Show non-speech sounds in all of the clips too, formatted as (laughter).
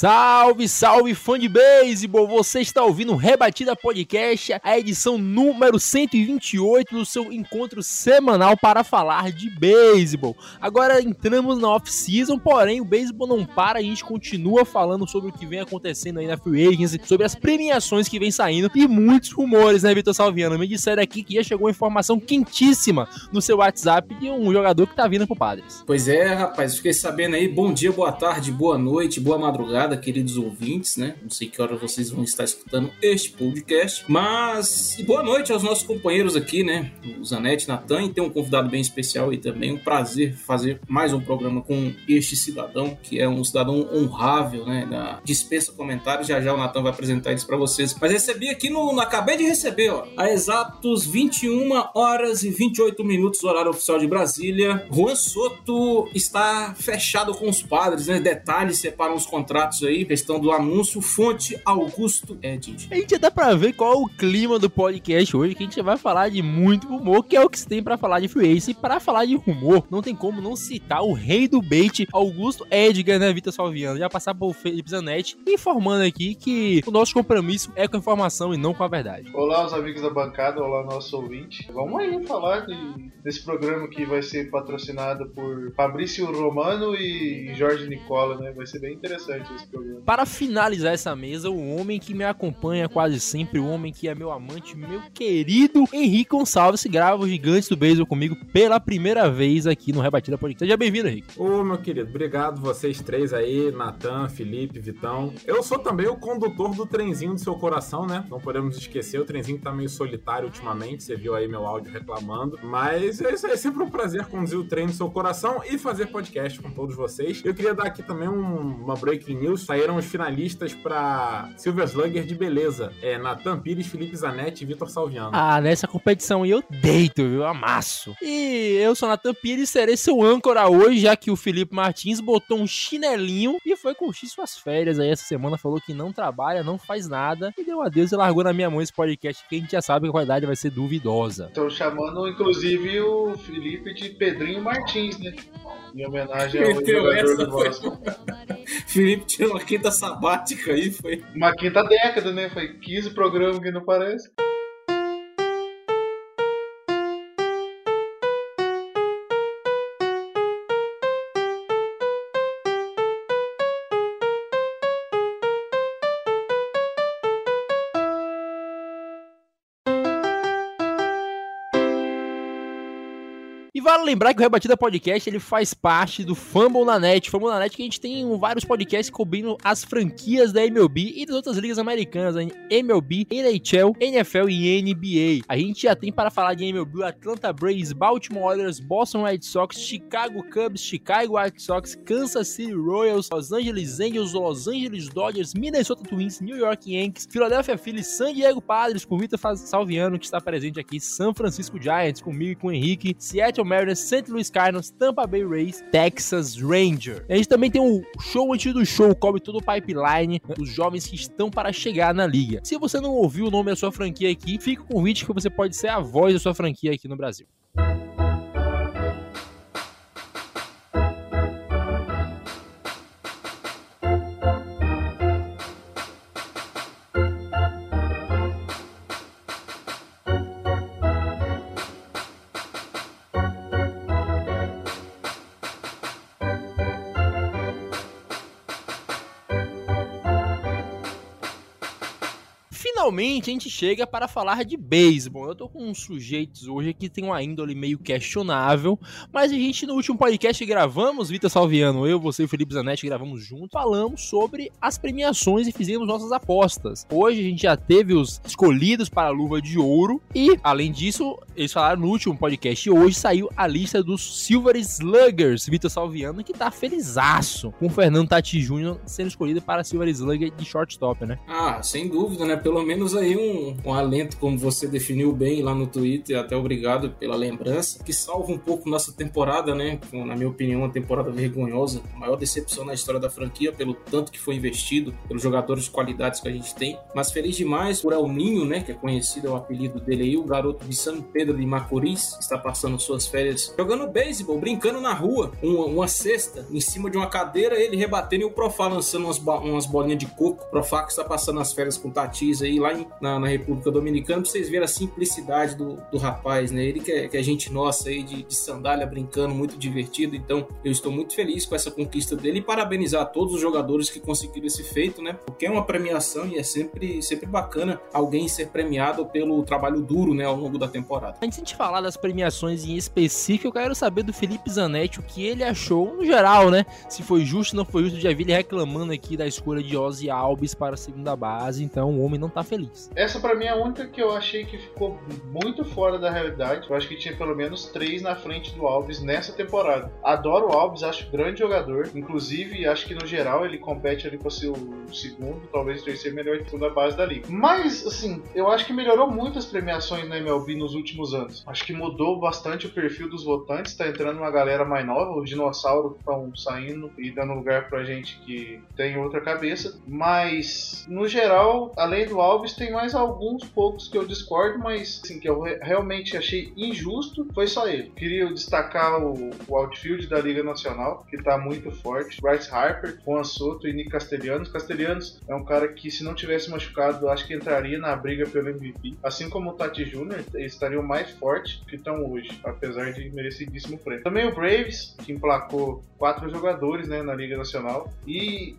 Salve, salve fã de beisebol! Você está ouvindo o Rebatida Podcast, a edição número 128 do seu encontro semanal para falar de beisebol. Agora entramos na off-season, porém o beisebol não para, a gente continua falando sobre o que vem acontecendo aí na Free Agency, sobre as premiações que vem saindo e muitos rumores, né, Vitor Salviano? Me disseram aqui que já chegou uma informação quentíssima no seu WhatsApp de um jogador que tá vindo pro Padres. Pois é, rapaz, fiquei sabendo aí. Bom dia, boa tarde, boa noite, boa madrugada, queridos ouvintes, né? Não sei que hora vocês vão estar escutando este podcast, mas boa noite aos nossos companheiros aqui, né? O Zanetti, Natan, e tem um convidado bem especial aí também. Um prazer fazer mais um programa com este cidadão, que é um cidadão honrável, né? Dispensa comentários. Já já o Natan vai apresentar eles para vocês. Mas recebi aqui no, no- Acabei de receber, ó. A exatos 21 horas e 28 minutos, horário oficial de Brasília. Juan Soto está fechado com os padres, né? Detalhes separam os contratos aí. Questão do anúncio. Fonte Augusto Edid. A gente já dá pra ver qual é o clima do podcast hoje, que a gente vai falar de muito rumor, que é o que se tem pra falar de Free Agency. E pra falar de rumor, não tem como não citar o rei do bait, Augusto Edgar, né, Vitor Salviano? Já passar por Felipe Zanetti, informando aqui que o nosso compromisso é com a informação e não com a verdade. Olá, os amigos da bancada, olá, nosso ouvinte. Vamos aí falar de- desse programa que vai ser patrocinado por Fabrício Romano e Jorge Nicola, né? Vai ser bem interessante programa. Para finalizar essa mesa, o homem que me acompanha quase sempre, o homem que é meu amante, meu querido Henrique Gonçalves, grava os Gigantes do Beisebol comigo pela primeira vez aqui no Rebatida Podcast. Seja bem-vindo, Henrique. Ô, meu querido, obrigado vocês três aí, Natan, Felipe, Vitão. Eu sou também o condutor do trenzinho do seu coração, né? Não podemos esquecer, o trenzinho tá meio solitário ultimamente, você viu aí meu áudio reclamando. Mas é é sempre um prazer conduzir o trem do seu coração e fazer podcast com todos vocês. Eu queria dar aqui também um- uma breaking news. Saíram os finalistas pra Silver Slugger de beleza. É Natan Pires, Felipe Zanetti e Vitor Salviano. Ah, nessa competição aí eu deito, viu? Amasso. E eu sou Natan Pires, serei seu âncora hoje, já que o Felipe Martins botou um chinelinho e foi curtir suas férias aí essa semana, falou que não trabalha, não faz nada, e deu adeus e largou na minha mão esse podcast, que a gente já sabe que a qualidade vai ser duvidosa. Estão chamando, inclusive, o Felipe de Pedrinho Martins, né? Em homenagem ao Meteu jogador essa, do. Boston. (laughs) Felipe tirou uma quinta sabática aí, foi. Uma quinta década, né? Foi 15 programas que não parece. Vale lembrar que o Rebatida Podcast ele faz parte do Fumble na Net. Fumble na Net que a gente tem vários podcasts cobrindo as franquias da MLB e das outras ligas americanas, MLB, NHL, NFL e NBA. A gente já tem para falar de MLB Atlanta Braves, Baltimore Orioles, Boston Red Sox, Chicago Cubs, Chicago White Sox, Kansas City Royals, Los Angeles Angels, Los Angeles Dodgers, Minnesota Twins, New York Yankees, Philadelphia Phillies, San Diego Padres com Vitor Salviano que está presente aqui, San Francisco Giants comigo e com o Henrique, Seattle Mariners, St. Louis Cardinals, Tampa Bay Rays, Texas Ranger. A gente também tem o show antes do show, cobre todo o pipeline, né, os jovens que estão para chegar na liga. Se você não ouviu o nome da sua franquia aqui, fica o convite que você pode ser a voz da sua franquia aqui no Brasil. Finalmente a gente chega para falar de beisebol. Eu tô com uns sujeitos hoje que tem uma índole meio questionável, mas a gente no último podcast gravamos, Vitor Salviano, eu, você e Felipe Zanetti gravamos junto, falamos sobre as premiações e fizemos nossas apostas. Hoje a gente já teve os escolhidos para a luva de ouro e, além disso, eles falaram no último podcast hoje saiu a lista dos Silver Sluggers, Vitor Salviano, que tá felizaço com o Fernando Tati Júnior sendo escolhido para Silver Slugger de shortstop, né? Ah, sem dúvida, né? Pelo menos aí um, um alento, como você definiu bem lá no Twitter, até obrigado pela lembrança, que salva um pouco nossa temporada, né? Na minha opinião, uma temporada vergonhosa, a maior decepção na história da franquia, pelo tanto que foi investido, pelos jogadores de qualidades que a gente tem. Mas feliz demais por El Ninho, né? Que é conhecido, é o apelido dele aí, o garoto de São Pedro de Macorís, está passando suas férias jogando beisebol, brincando na rua, uma, uma cesta em cima de uma cadeira, ele rebatendo e o Profá lançando umas, umas bolinhas de coco. O Profá que está passando as férias com Tatis aí lá em, na, na, República Dominicana, pra vocês verem a simplicidade do, do rapaz, né? Ele que é, que é gente nossa aí de, de sandália brincando, muito divertido. Então eu estou muito feliz com essa conquista dele e parabenizar todos os jogadores que conseguiram esse feito, né? Porque é uma premiação e é sempre, sempre bacana alguém ser premiado pelo trabalho duro, né, ao longo da temporada. Antes de falar das premiações em específico, eu quero saber do Felipe Zanetti o que ele achou no geral, né? Se foi justo, não foi justo. Já vi ele reclamando aqui da escolha de Ozzy Alves para a segunda base, então o homem não tá feliz. Essa para mim é a única que eu achei que ficou muito fora da realidade. Eu acho que tinha pelo menos três na frente do Alves nessa temporada. Adoro o Alves, acho grande jogador. Inclusive, acho que no geral ele compete ali para ser o segundo, talvez o terceiro melhor segunda base da liga. Mas, assim, eu acho que melhorou muito as premiações na MLB nos últimos anos. Acho que mudou bastante o perfil dos votantes. Tá entrando uma galera mais nova, os dinossauros estão saindo e dando lugar pra gente que tem outra cabeça. Mas, no geral, além do Alves, tem mais alguns poucos que eu discordo, mas assim, que eu realmente achei injusto foi só ele. Queria destacar o, o outfield da Liga Nacional, que tá muito forte. Bryce Harper, Juan Soto e Nick Castellanos. Castellanos é um cara que, se não tivesse machucado, acho que entraria na briga pelo MVP. Assim como o Tati Jr., eles estariam mais fortes que estão hoje, apesar de merecidíssimo prêmio. Também o Braves, que emplacou quatro jogadores né, na Liga Nacional. E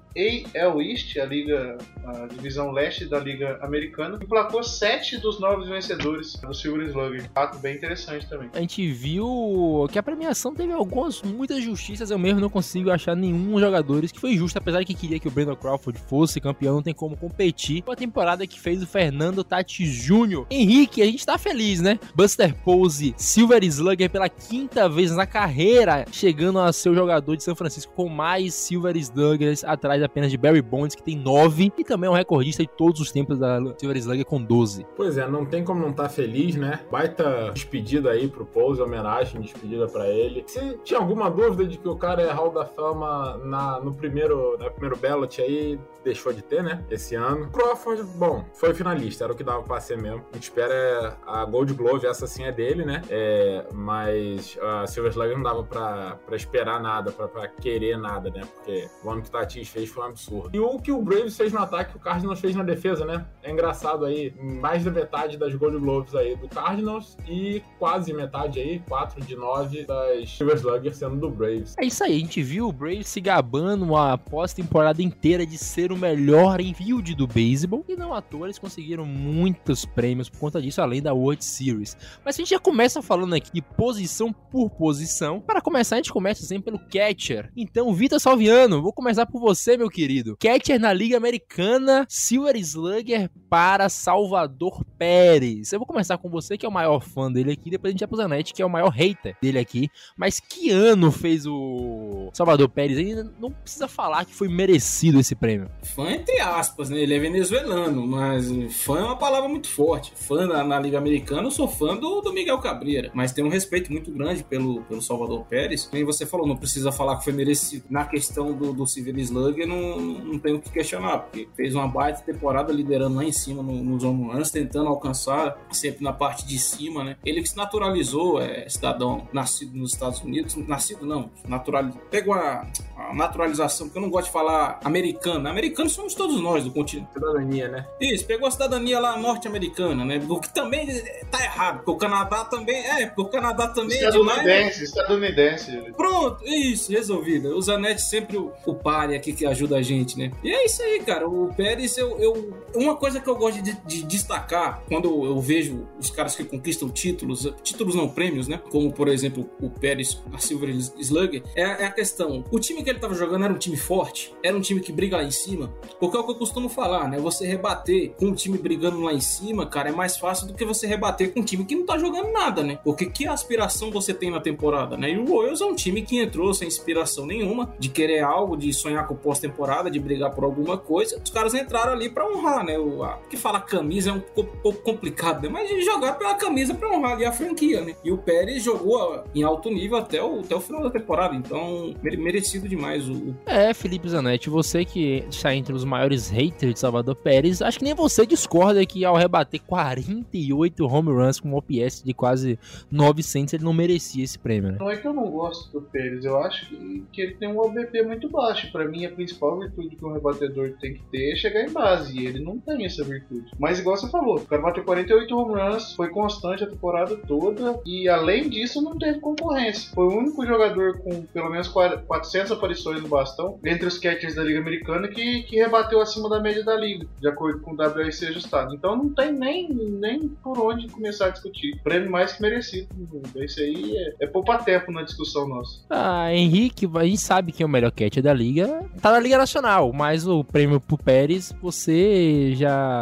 AL East, a Liga, a divisão leste da Liga Americana, emplacou sete dos nove vencedores do Silver Slugger. Fato bem interessante também. A gente viu que a premiação teve algumas, muitas justiças. Eu mesmo não consigo achar nenhum jogadores que foi justo, apesar que queria que o Brandon Crawford fosse campeão, não tem como competir com a temporada que fez o Fernando Tati Jr. Henrique, a gente tá feliz, né? Buster Pose, Silver Slugger pela quinta vez na carreira, chegando a ser o jogador de São Francisco com mais Silver Sluggers, atrás apenas de Barry Bonds, que tem nove, e também é um recordista de todos os tempos da Silver Slugger com 12. Pois é, não tem como não estar tá feliz, né? Baita despedida aí pro Pose, homenagem, despedida para ele. Se tinha alguma dúvida de que o cara é Hall da Fama na, no primeiro, no primeiro ballot aí, deixou de ter, né? Esse ano. Crawford, bom, foi finalista, era o que dava pra ser mesmo. A gente espera a Gold Glove, essa sim é dele, né? É, mas a Silver Slugger não dava pra, pra esperar nada, pra, pra querer nada, né? Porque o ano que o Tatis fez foi um absurdo. E o que o Braves fez no ataque, o Cardinals fez na defesa, né? É engraçado aí, mais da metade das Gold Gloves aí do Cardinals e quase metade aí, 4 de 9 das Silver Slugger sendo do Braves. É isso aí, a gente viu o Braves se gabando uma pós-temporada inteira de ser o melhor infield do beisebol e não à toa eles conseguiram muitos prêmios por conta disso, além da World Series. Mas a gente já começa falando aqui de posição por posição. Para começar, a gente começa sempre pelo catcher. Então, Vitor Salviano, vou começar por você, meu querido. Catcher na Liga Americana, Silver Slugger para Salvador Pérez. Eu vou começar com você, que é o maior fã dele aqui, depois a gente vai pro Zanetti, que é o maior hater dele aqui. Mas que ano fez o Salvador Pérez? Ainda não precisa falar que foi merecido esse prêmio. Fã entre aspas, né? Ele é venezuelano, mas fã é uma palavra muito forte. Fã na, na Liga Americana, eu sou fã do, do, Miguel Cabreira, mas tem um respeito muito grande pelo, pelo Salvador Pérez. Como você falou, não precisa falar que foi merecido. Na questão do, do Civil Slugger, não, não tem o que questionar, porque fez uma baita temporada liderando lá em cima no, nos runs, tentando alcançar sempre na parte de cima, né? Ele que se naturalizou, é cidadão nascido nos Estados Unidos, nascido não, naturalizou. Pegou a, a naturalização, porque eu não gosto de falar americano. Americanos somos todos nós do continente. Cidadania, né? Isso, pegou a cidadania lá norte-americana, né? O que também tá errado, porque o Canadá também. É, porque o Canadá também estadunidense, é demais. Estadunidense, Pronto, isso, resolvido. O Zanetti sempre o, o pare aqui que ajuda a gente, né? E é isso aí, cara. O Pérez, eu, eu. Uma coisa coisa que eu gosto de, de destacar quando eu vejo os caras que conquistam títulos, títulos não prêmios, né? Como, por exemplo, o Pérez, a Silver Slugger, é, é a questão. O time que ele tava jogando era um time forte, era um time que briga lá em cima, porque é o que eu costumo falar, né? Você rebater com um time brigando lá em cima, cara, é mais fácil do que você rebater com um time que não tá jogando nada, né? Porque que aspiração você tem na temporada, né? E o Royals é um time que entrou sem inspiração nenhuma, de querer algo, de sonhar com pós-temporada, de brigar por alguma coisa. Os caras entraram ali para honrar, né? O a, que fala camisa é um pouco complicado, né? Mas jogar pela camisa para honrar ali a franquia, né? E o Pérez jogou em alto nível até o, até o final da temporada, então merecido demais o. É, Felipe Zanetti, você que está entre os maiores haters de Salvador Pérez, acho que nem você discorda que ao rebater 48 home runs com um OPS de quase 900, ele não merecia esse prêmio, né? Não é que eu não gosto do Pérez, eu acho que, que ele tem um OBP muito baixo. Para mim, a principal virtude que um rebatedor tem que ter é chegar em base, e ele não tem essa virtude. Mas igual você falou, o cara bateu 48 home runs, foi constante a temporada toda, e além disso não teve concorrência. Foi o único jogador com pelo menos 400 aparições no bastão, entre os catchers da Liga Americana, que, que rebateu acima da média da Liga, de acordo com o WRC ajustado. Então não tem nem, nem por onde começar a discutir. Prêmio mais que merecido. Isso aí é, é poupar tempo na discussão nossa. Ah, Henrique, a gente sabe que é o melhor catcher da Liga. Tá na Liga Nacional, mas o prêmio pro Pérez, você já,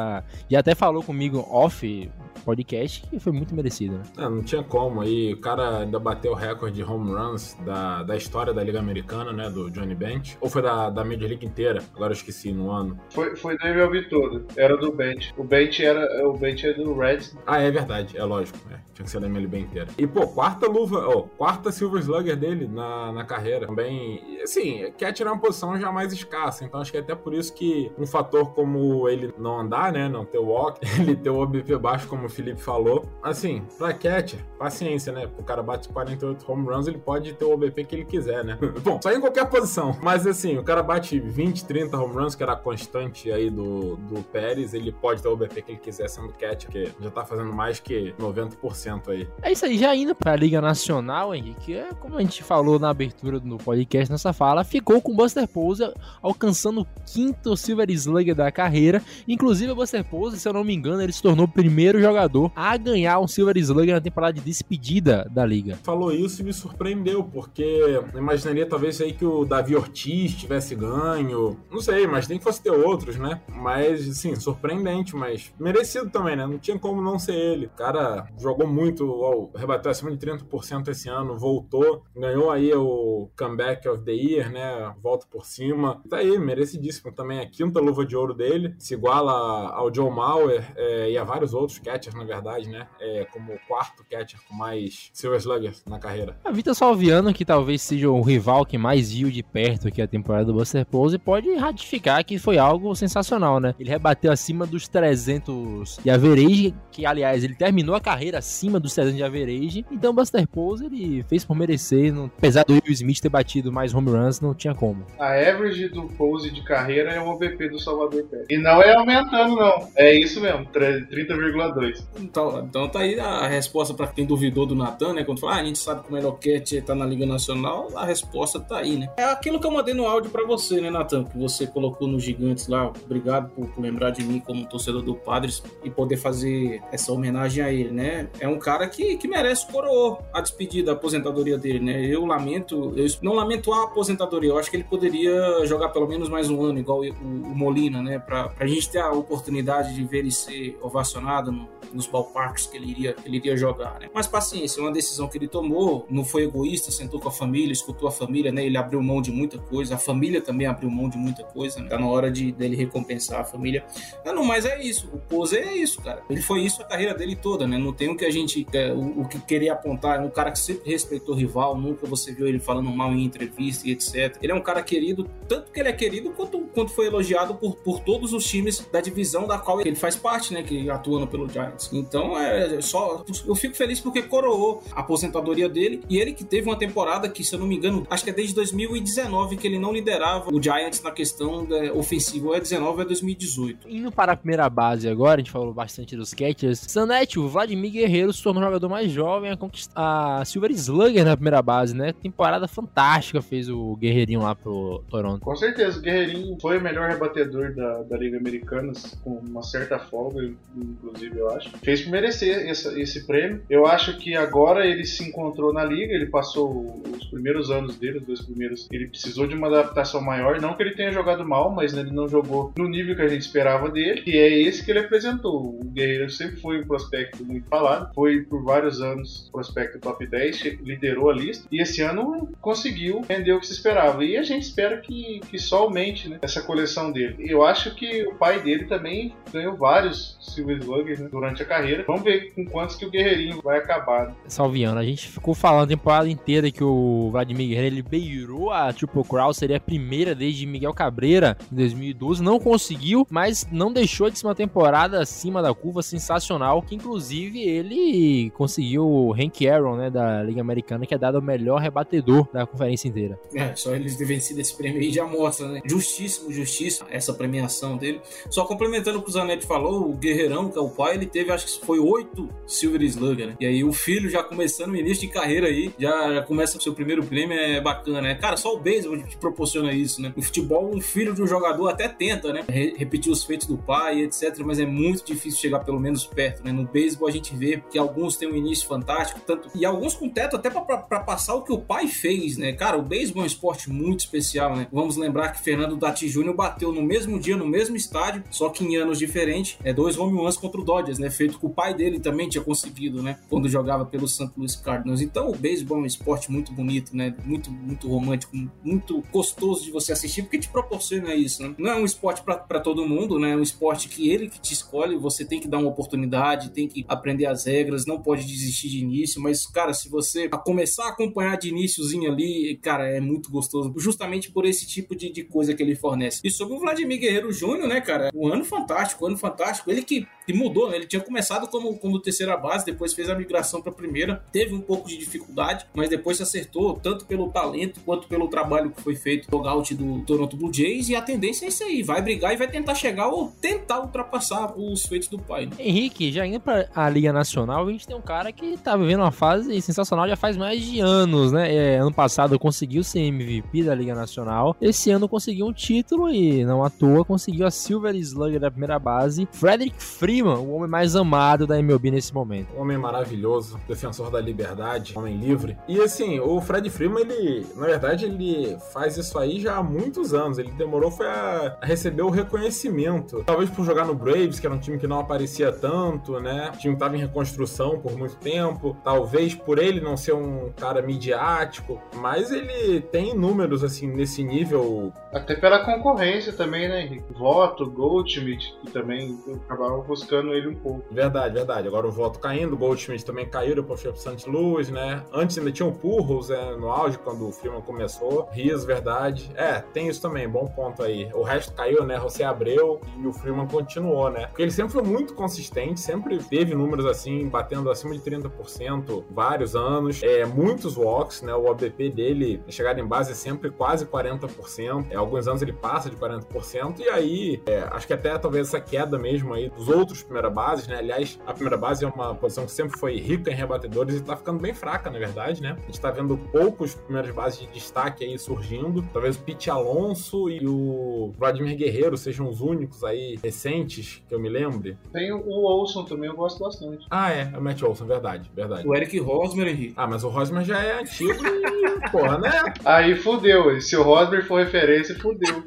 já até falou comigo off podcast que foi muito merecido, né? É, não tinha como. Aí o cara ainda bateu o recorde de home runs da, da história da Liga Americana, né? Do Johnny Bench. Ou foi da, da Major League inteira? Agora eu esqueci no ano. Foi, foi do MLB todo. Era do Bench. O Bench era o Bench é do Reds. Ah, é verdade. É lógico. É. Tinha que ser da MLB inteira. E, pô, quarta luva, oh, quarta Silver Slugger dele na, na carreira. Também, assim, catcher é uma posição já mais escassa. Então acho que é até por isso que um fator como ele não andar, né? Não ter walk, (laughs) ele ter o OBP baixo, como Felipe falou. Assim, pra catcher, paciência, né? O cara bate 48 home runs, ele pode ter o OBP que ele quiser, né? (laughs) Bom, só em qualquer posição. Mas assim, o cara bate 20, 30 home runs, que era a constante aí do, do Pérez, ele pode ter o OBP que ele quiser sendo catcher, que já tá fazendo mais que 90% aí. É isso aí, já indo pra Liga Nacional, Henrique, é como a gente falou na abertura do podcast, nessa fala, ficou com o Buster Pose alcançando o quinto Silver Slugger da carreira. Inclusive, o Buster Pose, se eu não me engano, ele se tornou o primeiro jogador a ganhar um Silver Slugger na temporada de despedida da liga. Falou isso e me surpreendeu, porque imaginaria talvez aí que o Davi Ortiz tivesse ganho. Não sei, mas nem que fosse ter outros, né? Mas, sim, surpreendente, mas merecido também, né? Não tinha como não ser ele. O cara jogou muito, rebateu acima de 30% esse ano, voltou, ganhou aí o Comeback of the Year, né? Volta por cima. Tá aí, merecidíssimo também. A quinta luva de ouro dele, se iguala ao Joe Mauer é, e a vários outros catchers na verdade, né? É como o quarto catcher com mais Silver Sluggers na carreira. A Vita Salviano, que talvez seja o rival que mais viu de perto aqui a temporada do Buster Pose, pode ratificar que foi algo sensacional, né? Ele rebateu acima dos 300 de average, que aliás, ele terminou a carreira acima dos 300 de average. Então o Buster Pose, ele fez por merecer, não... apesar do Will Smith ter batido mais home runs, não tinha como. A average do Pose de carreira é o OBP do Salvador Pérez. E não é aumentando, não. É isso mesmo, 30,2. Então, então tá aí a resposta para quem duvidou do Natan, né? Quando fala, ah, a gente sabe que o melhor catch tá na Liga Nacional, a resposta tá aí, né? É aquilo que eu mandei no áudio para você, né, Natan? Que você colocou nos Gigantes lá. Obrigado por, por, lembrar de mim como torcedor do Padres e poder fazer essa homenagem a ele, né? É um cara que, que merece coroa a despedida, a aposentadoria dele, né? Eu lamento, eu não lamento a aposentadoria, eu acho que ele poderia jogar pelo menos mais um ano, igual o, o Molina, né? Pra, pra gente ter a oportunidade de ver ele ser ovacionado no, nos ballparks que ele iria, ele iria jogar, né? Mas paciência, uma decisão que ele tomou, não foi egoísta, sentou com a família, escutou a família, né? Ele abriu mão de muita coisa, a família também abriu mão de muita coisa, né? Tá na hora de dele recompensar a família. Não, não, mas é isso, o Pose é isso, cara. Ele foi isso a carreira dele toda, né? Não tem o que a gente, é, o, o, que querer apontar, é um cara que sempre respeitou o rival, nunca você viu ele falando mal em entrevista e etc. Ele é um cara querido, tanto que ele é querido quanto, quanto foi elogiado por, por todos os times da divisão da qual ele faz parte, né? Que atuando pelo Giants. Então é só. Eu fico feliz porque coroou a aposentadoria dele e ele que teve uma temporada que, se eu não me engano, acho que é desde 2019 que ele não liderava o Giants na questão ofensiva. Ou é 19 ou é 2018. Indo para a primeira base agora, a gente falou bastante dos catchers. Sanete, o Vladimir Guerreiro se tornou o jogador mais jovem a conquistar a Silver Slugger na primeira base, né? Temporada fantástica fez o Guerreirinho lá pro Toronto. Com certeza, o Guerreirinho foi o melhor rebatedor da, da Liga Americana, com uma certa folga, inclusive, eu acho. Fez por merecer esse, esse prêmio. Eu acho que agora ele se encontrou na Liga, ele passou os primeiros anos dele, os dois primeiros, ele precisou de uma adaptação maior. Não que ele tenha jogado mal, mas ele não jogou no nível que a gente esperava dele, e é esse que ele apresentou. O Guerreiro sempre foi um prospecto muito falado, foi por vários anos prospecto top 10, liderou a lista, e esse ano conseguiu render o que se esperava. E a gente espera que, que só aumente né, essa coleção dele. Eu acho que o pai dele também ganhou vários Silver Slugger né, durante a carreira. Vamos ver com quantos que o Guerreirinho vai acabar. Né? Salviano, a gente ficou falando a temporada inteira que o Vladimir Guerreiro ele beirou a Triple Crown, seria a primeira desde Miguel Cabreira em 2012, não conseguiu, mas não deixou de ser uma temporada acima da curva sensacional, que inclusive ele conseguiu o Hank Aaron, né, da Liga Americana, que é dado o melhor rebatedor da conferência inteira. É, só eles ter vencido esse prêmio aí já mostra, né? Justíssimo, justiça, essa premiação dele. Só complementando o que o Zanetti falou, o Guerreirão, que é o pai, ele teve, acho que foi oito Silver Slugger, né? E aí o filho já começando o início de carreira aí, já, começa o seu primeiro prêmio, é bacana, né? Cara, só o beisebol te proporciona isso, né? No futebol, um filho de um jogador até tenta, né? Re repetir os feitos do pai, etc. Mas é muito difícil chegar pelo menos perto, né? No beisebol a gente vê que alguns têm um início fantástico, tanto e alguns com teto até para passar o que o pai fez, né? Cara, o beisebol é um esporte muito especial, né? Vamos lembrar que Fernando Dati Jr. bateu no mesmo dia, no mesmo estádio, só que em anos diferentes, é dois home runs contra o Dodgers, né? Feito que o pai dele também tinha conseguido, né? Quando jogava pelo St. Louis Cardinals. Então, o beisebol é um esporte muito bonito, né? Muito, muito romântico, muito gostoso de você assistir, porque te proporciona isso, né? Não é um esporte para todo mundo, né? É um esporte que ele que te escolhe, você tem que dar uma oportunidade, tem que aprender as regras, não pode desistir de início, mas, cara, se você começar a acompanhar de iníciozinho ali, cara, é muito gostoso, justamente por esse tipo de, de coisa que ele fornece. E sobre o Vladimir Guerreiro Júnior, né, cara? Um ano fantástico, um ano fantástico. Ele que, que mudou, né? Ele tinha começado como, como terceira base, depois fez a migração para primeira, teve um pouco de dificuldade, mas depois se acertou, tanto pelo talento quanto pelo trabalho que foi feito no logout do Toronto Blue Jays. E a tendência é isso aí: vai brigar e vai tentar chegar ou tentar ultrapassar os feitos do pai. Né? Henrique, já indo para a Liga Nacional, a gente tem um cara que tá vivendo uma fase sensacional já faz mais de anos, né? É, ano passado conseguiu ser MVP da Liga Nacional, esse ano conseguiu um título e não à toa conseguiu a Silver Slugger da primeira base. Frederick Freeman, o homem mais amado da MLB nesse momento. Um homem maravilhoso, defensor da liberdade, homem livre. E assim, o Fred Freeman, ele, na verdade, ele faz isso aí já há muitos anos. Ele demorou foi a, receber o reconhecimento. Talvez por jogar no Braves, que era um time que não aparecia tanto, né? O time estava em reconstrução por muito tempo. Talvez por ele não ser um cara midiático, mas ele tem números assim nesse nível. Até pela concorrência também, né, Henrique? Voto, Goldschmidt, que também acabaram buscando ele um pouco. Verdade, verdade. Agora o voto caindo, o Goldschmidt também caiu, depois foi pro St. Louis, né? Antes ainda tinha o Purros é, no auge, quando o Freeman começou. Rias, verdade. É, tem isso também, bom ponto aí. O resto caiu, né? José Abreu e o Freeman continuou, né? Porque ele sempre foi muito consistente, sempre teve números assim, batendo acima de 30%, vários anos. É, muitos walks, né? O OBP dele, chegada em base, é sempre quase 40%. É, alguns anos ele passa de 40%, e aí é, acho que até talvez essa queda mesmo aí dos outros primeira bases, né? Aliás, a primeira base é uma posição que sempre foi rica em rebatedores e tá ficando bem fraca, na verdade, né? A gente tá vendo poucos primeiras bases de destaque aí surgindo. Talvez o Pete Alonso e o Vladimir Guerreiro sejam os únicos aí recentes que eu me lembre. Tem o Olson também, eu gosto bastante. Ah, é, é o Matt Olson, verdade, verdade. O Eric Rosmer, Henrique. Ah, mas o Rosmer já é antigo e, porra, né? Aí fudeu, se o Rosmer for referência, fudeu.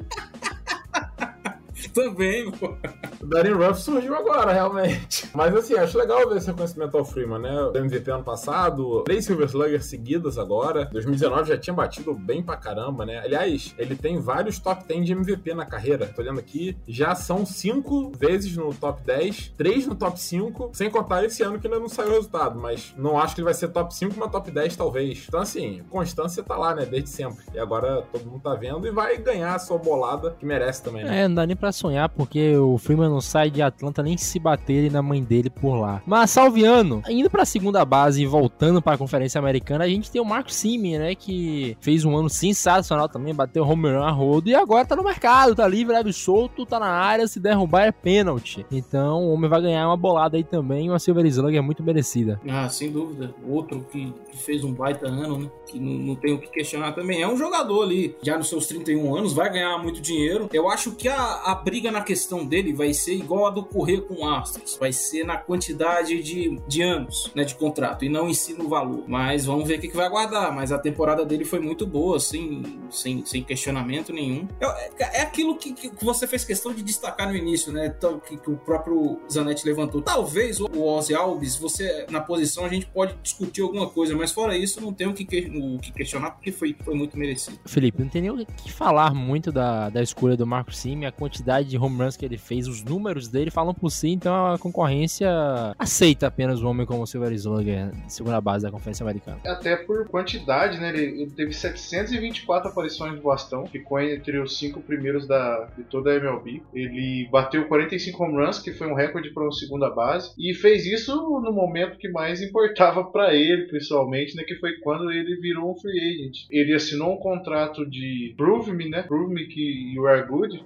Também, pô. O Darren Ruff surgiu agora, realmente. Mas assim, acho legal ver esse reconhecimento ao Freeman, né? O MVP ano passado, três Silver Sluggers seguidas agora. 2019 já tinha batido bem pra caramba, né? Aliás, ele tem vários top 10 de MVP na carreira. Tô olhando aqui, já são cinco vezes no top 10, três no top 5, sem contar esse ano que ainda não saiu o resultado, mas não acho que ele vai ser top 5, mas top 10 talvez. Então assim, constância tá lá, né? Desde sempre. E agora todo mundo tá vendo e vai ganhar a sua bolada, que merece também, né? É, não dá nem pra sonhar, porque o Freeman não sai de Atlanta nem se bater na mãe dele por lá. Mas, Salviano, indo pra segunda base e voltando pra Conferência Americana, a gente tem o Marco Simeon, né, que fez um ano sensacional também, bateu home run a rodo e agora tá no mercado, tá livre, leve solto, tá na área, se derrubar é pênalti. Então, o homem vai ganhar uma bolada aí também, uma Silver Slugger muito merecida. Ah, sem dúvida. Outro que, que fez um baita ano, né? Que não, não tem o que questionar também. É um jogador ali, já nos seus 31 anos, vai ganhar muito dinheiro. Eu acho que a, a briga na questão dele vai ser igual a do correr com Astros. Vai ser na quantidade de, de anos né, de contrato e não em si no valor. Mas vamos ver o que, que vai aguardar. Mas a temporada dele foi muito boa, assim, sem, sem questionamento nenhum. É, é aquilo que, que você fez questão de destacar no início, né? Então, que, que o próprio Zanetti levantou. Talvez o Ozzy Alves, você na posição, a gente pode discutir alguma coisa, mas fora isso, não tem o que, o que questionar, porque foi, foi muito merecido. Felipe, não tem nem o que falar muito da, da escolha do Marco Simi, a quantidade de home runs que ele fez, os números dele falam por si, então a concorrência aceita apenas o homem como o Silver Slugger, segunda base da Conferência Americana. Até por quantidade, né? Ele, ele teve 724 aparições no bastão, ficou entre os cinco primeiros da, de toda a MLB. Ele bateu 45 home runs, que foi um recorde para uma segunda base, e fez isso no momento que mais importava para ele, principalmente, né? Que foi quando ele virou um free agent. Ele assinou um contrato de Prove Me, né? Prove Me que you are good,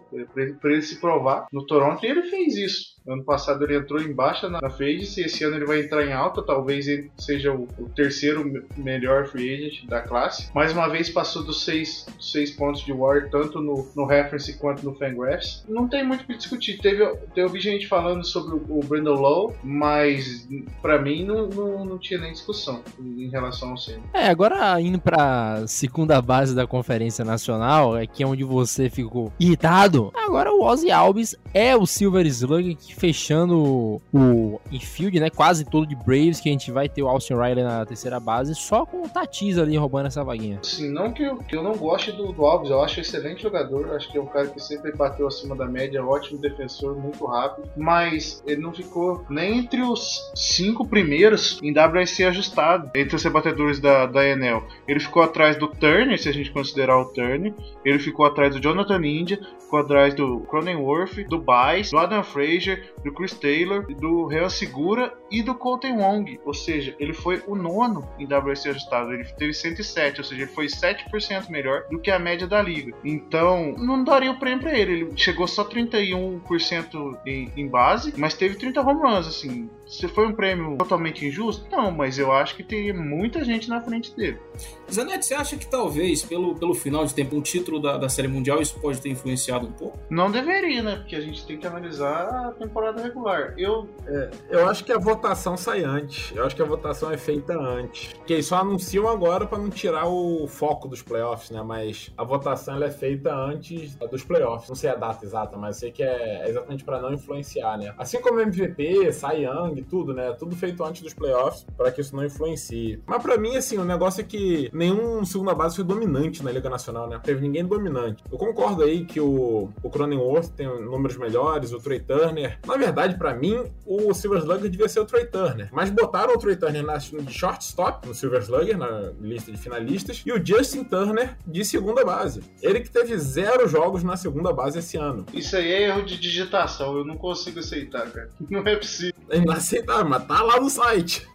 para ele se provar no Toronto, e ele fez isso. Ano passado ele entrou em baixa na Fade, e esse ano ele vai entrar em alta, talvez ele seja o, o terceiro melhor free agent da classe. Mais uma vez passou dos seis, seis pontos de war, tanto no, no Reference quanto no Fangraphs. Não tem muito o que discutir. Teve, teve gente falando sobre o, o Brandon Lowe, mas para mim não, não, não, tinha nem discussão em relação ao Senna. É, agora indo pra segunda base da Conferência Nacional, é que é onde você ficou irritado. Agora o Ozzy Alves é o Silver Slug fechando o infield, né? Quase todo de Braves, que a gente vai ter o Austin Riley na terceira base, só com o Tatis ali roubando essa vaguinha. Sim, não que eu, que eu não goste do, do Alves, eu acho excelente jogador, acho que é um cara que sempre bateu acima da média, ótimo defensor, muito rápido, mas ele não ficou nem entre os cinco primeiros em WRC ajustado, entre os rebatedores da, da Enel. Ele ficou atrás do Turner, se a gente considerar o Turner, ele ficou atrás do Jonathan India, ficou atrás do Cronenworth, do Baez, do Adam Frazier, do Chris Taylor, do Real Segura e do Colton Wong. Ou seja, ele foi o nono em WRC ajustado. Ele teve 107, ou seja, ele foi 7% melhor do que a média da liga. Então, não daria o prêmio para ele. Ele chegou só 31% em, em base, mas teve 30 home runs, assim. Se foi um prêmio totalmente injusto? Não, mas eu acho que tem muita gente na frente dele. Zanetti, você acha que talvez, pelo, pelo final de tempo, um título da, da Série Mundial, isso pode ter influenciado um pouco? Não deveria, né? Porque a gente tem que analisar a temporada regular. Eu, é, eu acho que a votação sai antes. Eu acho que a votação é feita antes. Porque eles só anunciam agora para não tirar o foco dos playoffs, né? Mas a votação ela é feita antes dos playoffs. Não sei a data exata, mas sei que é exatamente para não influenciar, né? Assim como MVP, Cy Young, tudo, né? Tudo feito antes dos playoffs para que isso não influencie. Mas para mim, assim, o negócio é que nenhum segunda base foi dominante na Liga Nacional, né? Não teve ninguém dominante. Eu concordo aí que o, o Cronenworth tem números melhores, o Trey Turner. Na verdade, para mim, o Silver Slugger devia ser o Trey Turner. Mas botaram o Trey Turner na, de shortstop, no Silver Slugger, na lista de finalistas, e o Justin Turner de segunda base. Ele que teve zero jogos na segunda base esse ano. Isso aí é erro de digitação, eu não consigo aceitar, cara. Não é possível. É inaceitável, mas tá lá no site.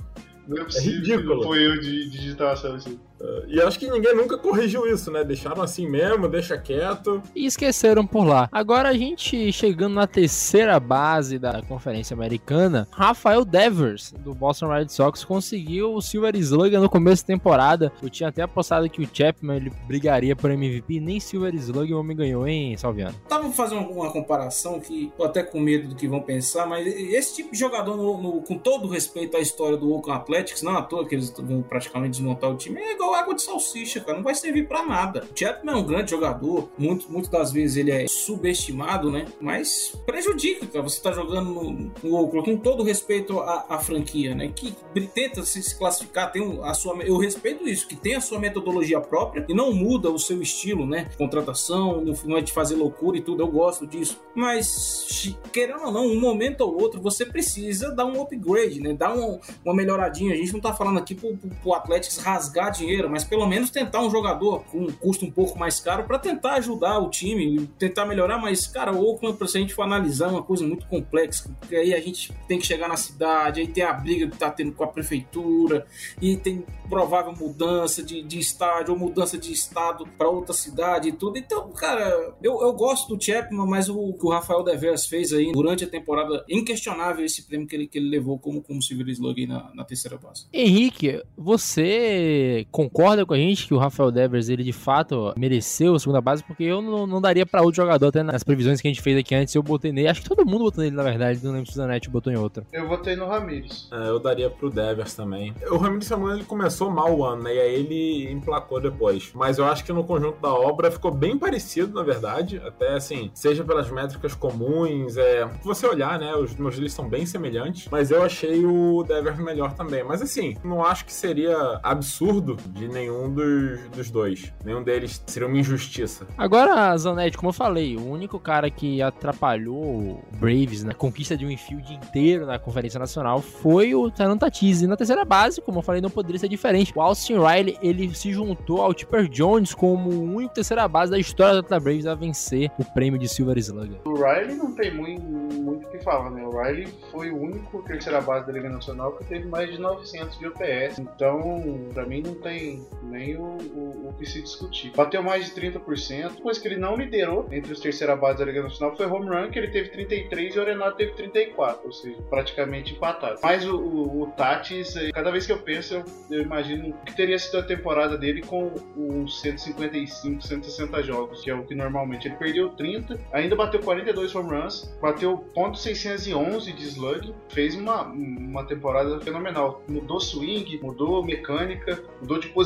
Não é possível. É ridículo. Foi erro de digitação assim. E acho que ninguém nunca corrigiu isso, né? Deixaram assim mesmo, deixa quieto. E esqueceram por lá. Agora a gente chegando na terceira base da Conferência Americana, Rafael Devers, do Boston Red Sox, conseguiu o Silver Slugger no começo da temporada. Eu tinha até apostado que o Chapman ele brigaria por MVP, nem Silver Slugger o homem ganhou, hein, Salviano? Tava fazendo uma comparação que tô até com medo do que vão pensar, mas esse tipo de jogador, no, no, com todo respeito à história do Oakland Athletics, não à toa que eles vão praticamente desmontar o time, é igual água de salsicha, cara. Não vai servir para nada. O Chapman é um grande jogador. Muito, muitas das vezes ele é subestimado, né? Mas prejudica, cara. Você tá jogando no, no Oakland com todo respeito à, à, franquia, né? Que tenta se, se classificar, tem a sua. Eu respeito isso, que tem a sua metodologia própria e não muda o seu estilo, né? Contratação, não é de fazer loucura e tudo. Eu gosto disso. Mas, querendo ou não, um momento ou outro, você precisa dar um upgrade, né? Dar um, uma melhoradinha. A gente não tá falando aqui pro, pro, pro Atlético rasgar dinheiro mas pelo menos tentar um jogador com um custo um pouco mais caro para tentar ajudar o time, tentar melhorar. Mas, cara, o Oakland, se a gente for analisar, é uma coisa muito complexa, porque aí a gente tem que chegar na cidade, aí tem a briga que tá tendo com a prefeitura, e tem provável mudança de, de estádio ou mudança de estado para outra cidade e tudo. Então, cara, eu, eu gosto do Chapman, mas o que o Rafael Devers fez aí durante a temporada, inquestionável esse prêmio que ele, que ele levou como, como Silver Slug na, na terceira base. Henrique, você concorda com a gente que o Rafael Devers, ele de fato mereceu a segunda base? Porque eu não, não daria para outro jogador, até nas previsões que a gente fez aqui antes, eu botei nele. Acho que todo mundo botou nele, na verdade, não lembro se o Zanetti botou em outra. Eu votei no Ramirez. É, eu daria pro Devers também. O Ramiro Samuel ele começou mal o ano, né? E aí ele emplacou depois. Mas eu acho que no conjunto da obra ficou bem parecido, na verdade. Até assim, seja pelas métricas comuns, é. Se você olhar, né? Os meus deles são bem semelhantes. Mas eu achei o Devers melhor também. Mas assim, não acho que seria absurdo de nenhum dos, dos dois. Nenhum deles seria uma injustiça. Agora, Zanetti, como eu falei, o único cara que atrapalhou o Braves na conquista de um infield inteiro na Conferência Nacional foi o Taran Tatis. E na terceira base, como eu falei, não poderia ser diferente. O Austin Riley, ele se juntou ao Tipper Jones como o único terceira base da história da Atlanta Braves a vencer o prêmio de Silver Slugger. O Riley não tem muito, muito o que falar, né? O Riley foi o único terceira base da Liga Nacional que teve mais de 900 de OPS. Então, pra mim, não tem nem o, o, o que se discutir. Bateu mais de 30%, coisa que ele não liderou entre os terceira base da Liga Nacional foi home run, que ele teve 33 e o Arenado teve 34, ou seja, praticamente empatado. Mas o, o, o Tatis, eh, cada vez que eu penso, eu, eu imagino que teria sido a temporada dele com uns 155, 160 jogos, que é o que normalmente ele perdeu 30, ainda bateu 42 home runs, bateu ponto .611 de slug, fez uma, uma temporada fenomenal. Mudou swing, mudou mecânica, mudou de posição,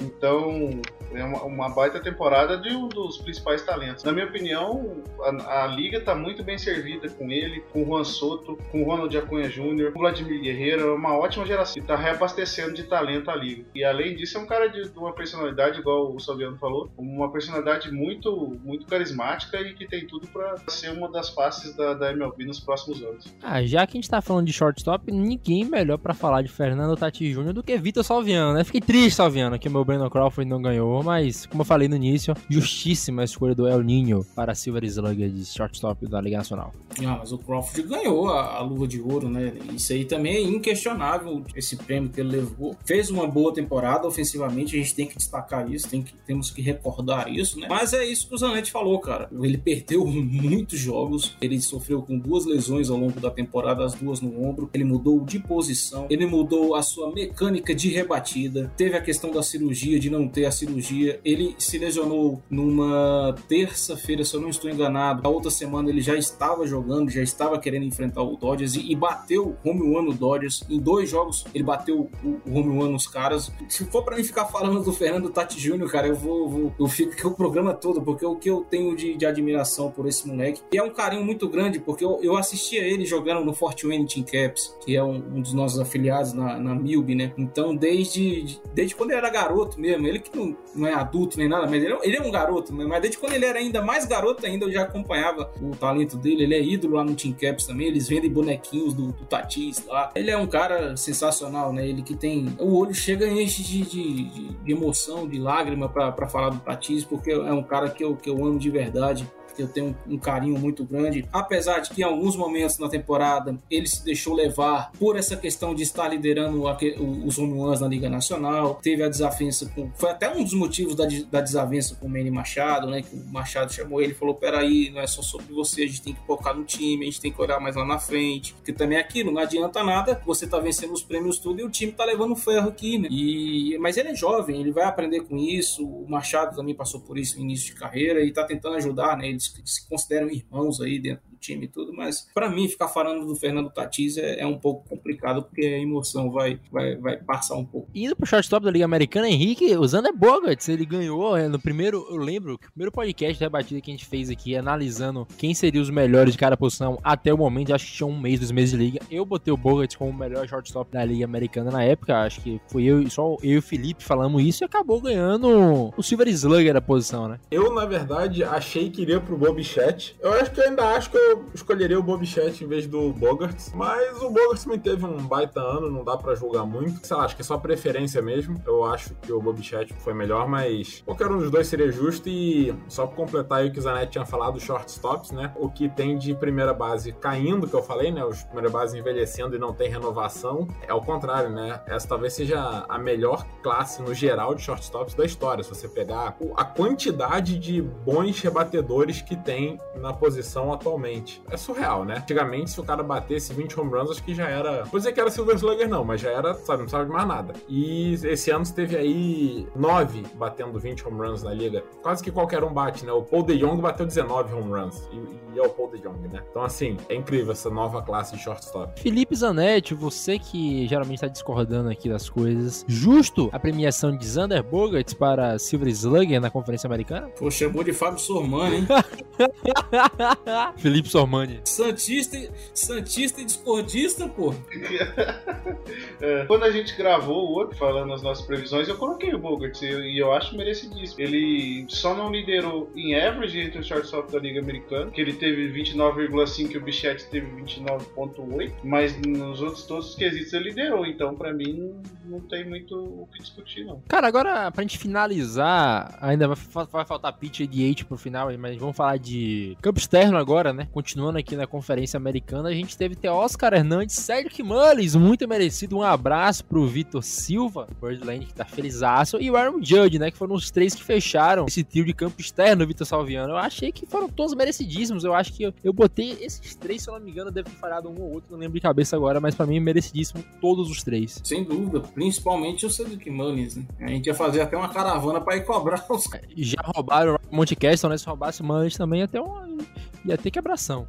então é uma, uma baita temporada de um dos principais talentos. Na minha opinião, a, a liga está muito bem servida com ele, com o Juan Soto, com o Ronald Acunha Jr., com o Vladimir Guerreiro, é uma ótima geração está reabastecendo de talento a liga. E além disso, é um cara de, de uma personalidade, igual o Salviano falou, uma personalidade muito, muito carismática e que tem tudo para ser uma das faces da, da MLB nos próximos anos. Ah, já que a gente tá falando de shortstop, ninguém melhor para falar de Fernando Tati Jr. do que Vitor Salviano, né? Fiquei triste, Salviano, que o meu Brandon Crawford não ganhou, mas como eu falei no início, justíssima a escolha do El Ninho para Silver Slugger de shortstop da Liga Nacional. Ah, mas o Crawford ganhou a, a, luva de ouro, né? Isso aí também é inquestionável, esse prêmio que ele levou. Fez uma boa temporada ofensivamente, a gente tem que destacar isso, tem que, temos que recordar isso, né? Mas é isso que o Zanetti falou, cara. Ele perdeu muitos jogos, ele sofreu com duas lesões ao longo da temporada, as duas no ombro, ele mudou de posição, ele mudou a sua mecânica de rebatida, teve a questão da cirurgia, de não ter a cirurgia, ele se lesionou numa terça-feira, se eu não estou enganado, a outra semana ele já estava jogando, já estava querendo enfrentar o Dodgers e, e bateu home one no Dodgers. Em dois jogos ele bateu o, o home one nos caras. Se for para mim ficar falando do Fernando Tati Jr., cara, eu vou, vou eu fico aqui o programa todo, porque o que eu tenho de, de, admiração por esse moleque e é um carinho muito grande, porque eu, eu assistia ele jogando no Fort Wayne Team Caps, que é um, um dos nossos afiliados na, na Milb, né? Então, desde, desde quando ele era garoto mesmo, ele que não, não é adulto nem nada, mas ele, ele é um garoto, né? mas desde quando ele era ainda mais garoto ainda, eu já acompanhava o talento dele. Ele é ídolo lá no Team Caps também. Eles vendem bonequinhos do, do Tatis lá. Ele é um cara sensacional, né? Ele que tem. O olho chega enche de, de, de emoção, de lágrima para falar do Tatis, porque é um cara que eu, que eu amo de verdade que eu tenho um, carinho muito grande. Apesar de que em alguns momentos na temporada ele se deixou levar por essa questão de estar liderando os home runs na Liga Nacional, teve a desavença com. Foi até um dos motivos da, da desavença com o Manny Machado, né? Que o Machado chamou ele e falou: peraí, não é só sobre você, a gente tem que focar no time, a gente tem que olhar mais lá na frente. Porque também é aquilo, não adianta nada você tá vencendo os prêmios tudo e o time tá levando ferro aqui, né? E, mas ele é jovem, ele vai aprender com isso. O Machado também passou por isso no início de carreira e tá tentando ajudar, né? Ele se consideram irmãos aí dentro time e tudo, mas para mim ficar falando do Fernando Tatis é, é, um pouco complicado porque a emoção vai, vai, vai passar um pouco. Indo pro shortstop da Liga Americana, Henrique, o Zander Bogarts, ele ganhou é, no primeiro, eu lembro, que o primeiro podcast da batida que a gente fez aqui, analisando quem seria os melhores de cada posição até o momento, acho que tinha um mês, dois meses de liga, eu botei o Bogarts como o melhor shortstop da Liga Americana na época, acho que foi eu, só eu e o Felipe falamos isso e acabou ganhando o Silver Slugger da posição, né? Eu, na verdade, achei que iria pro Bob Chat. Eu acho que eu ainda acho que eu escolheria o Bobchat em vez do Bogarts, mas o Bogarts também teve um baita ano, não dá pra julgar muito. Sei lá, acho que é só preferência mesmo. Eu acho que o Bobchat foi melhor, mas qualquer um dos dois seria justo. E só pra completar aí o que o Zanetti tinha falado, shortstops, né? O que tem de primeira base caindo, que eu falei, né? Os primeira base envelhecendo e não tem renovação. É o contrário, né? Essa talvez seja a melhor classe no geral de shortstops da história. Se você pegar a quantidade de bons rebatedores que tem na posição atualmente. É surreal, né? Antigamente, se o cara batesse 20 home runs, acho que já era. Vou dizer que era Silver Slugger, não, mas já era, sabe, não sabe de mais nada. E esse ano teve aí 9 batendo 20 home runs na liga. Quase que qualquer um bate, né? O Paul de Jong bateu 19 home runs. E, e é o Paul de Jong, né? Então, assim, é incrível essa nova classe de shortstop. Felipe Zanetti, você que geralmente está discordando aqui das coisas, justo a premiação de Xander Bogarts para Silver Slugger na Conferência Americana? Pô, chamou de Fábio Sormani, hein? Felipe (laughs) (laughs) Sormani. Santista, Santista e discordista, pô. (laughs) É, quando a gente gravou o outro, falando as nossas previsões, eu coloquei o Bogart e eu acho merecidíssimo. Ele só não liderou em average entre os shortstop da Liga Americana, que ele teve 29,5 e o Bichette teve 29,8, mas nos outros todos os quesitos ele liderou, então pra mim não, tem muito o que discutir, não. Cara, agora pra gente finalizar, ainda vai, vai faltar pitch e DH pro final, mas vamos falar de campo externo agora, né? Continuando aqui na Conferência Americana, a gente teve até Oscar Hernandes, Cedric Mullins, muito merecido. Um abraço pro Vitor Silva, Birdland, que tá felizaço, e o Aaron Judge, né? Que foram os três que fecharam esse trio de campo externo, Vitor Salviano. Eu achei que foram todos merecidíssimos. Eu acho que eu, eu botei esses três, se eu não me engano, deve ter falhado um ou outro, não lembro de cabeça agora, mas pra mim merecidíssimo todos os três. Sem dúvida, principalmente o Cedric Mullins, né? A gente ia fazer até uma caravana pra ir cobrar os Já roubaram o Monte Castle, né? Se roubasse o Mullins também, até um ia ter quebração.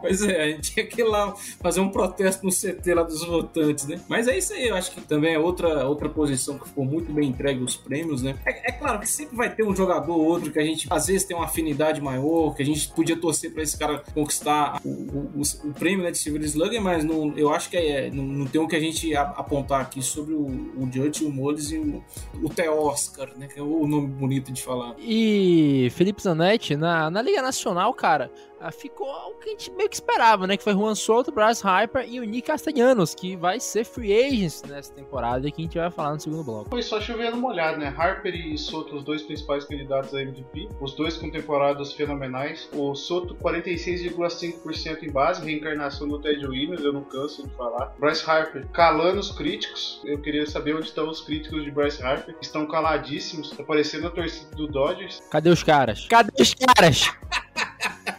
Pois é, a gente tinha que ir lá fazer um protesto no CT lá dos votantes, né? Mas é isso aí, eu acho que também é outra, outra posição que ficou muito bem entregue os prêmios, né? É, é, claro que sempre vai ter um jogador ou outro que a gente às vezes tem uma afinidade maior, que a gente podia torcer para esse cara conquistar o, o, o, prêmio né, de Silver Slugger, mas não, eu acho que é, não, não tem o que a gente apontar aqui sobre o, o Judge, o Moles e o, o The Oscar, né? Que é o nome bonito de falar. E Felipe Zanetti, na, na Liga Nacional, cara, ficou o que a gente meio que esperava, né? Que foi Juan Soto, Bryce Harper e o Nick Castellanos, que vai ser free agents nessa temporada e que a gente vai falar no segundo bloco. Foi só chovendo molhado, né? Harper e Soto, os dois principais candidatos a MVP, os dois com temporadas fenomenais. O Soto, 46,5% em base, reencarnação do Ted Williams, eu não canso de falar. Bryce Harper, calando os críticos. Eu queria saber onde estão os críticos de Bryce Harper. Estão caladíssimos, aparecendo a torcida do Dodgers. Cadê os caras? Cadê os caras? (laughs)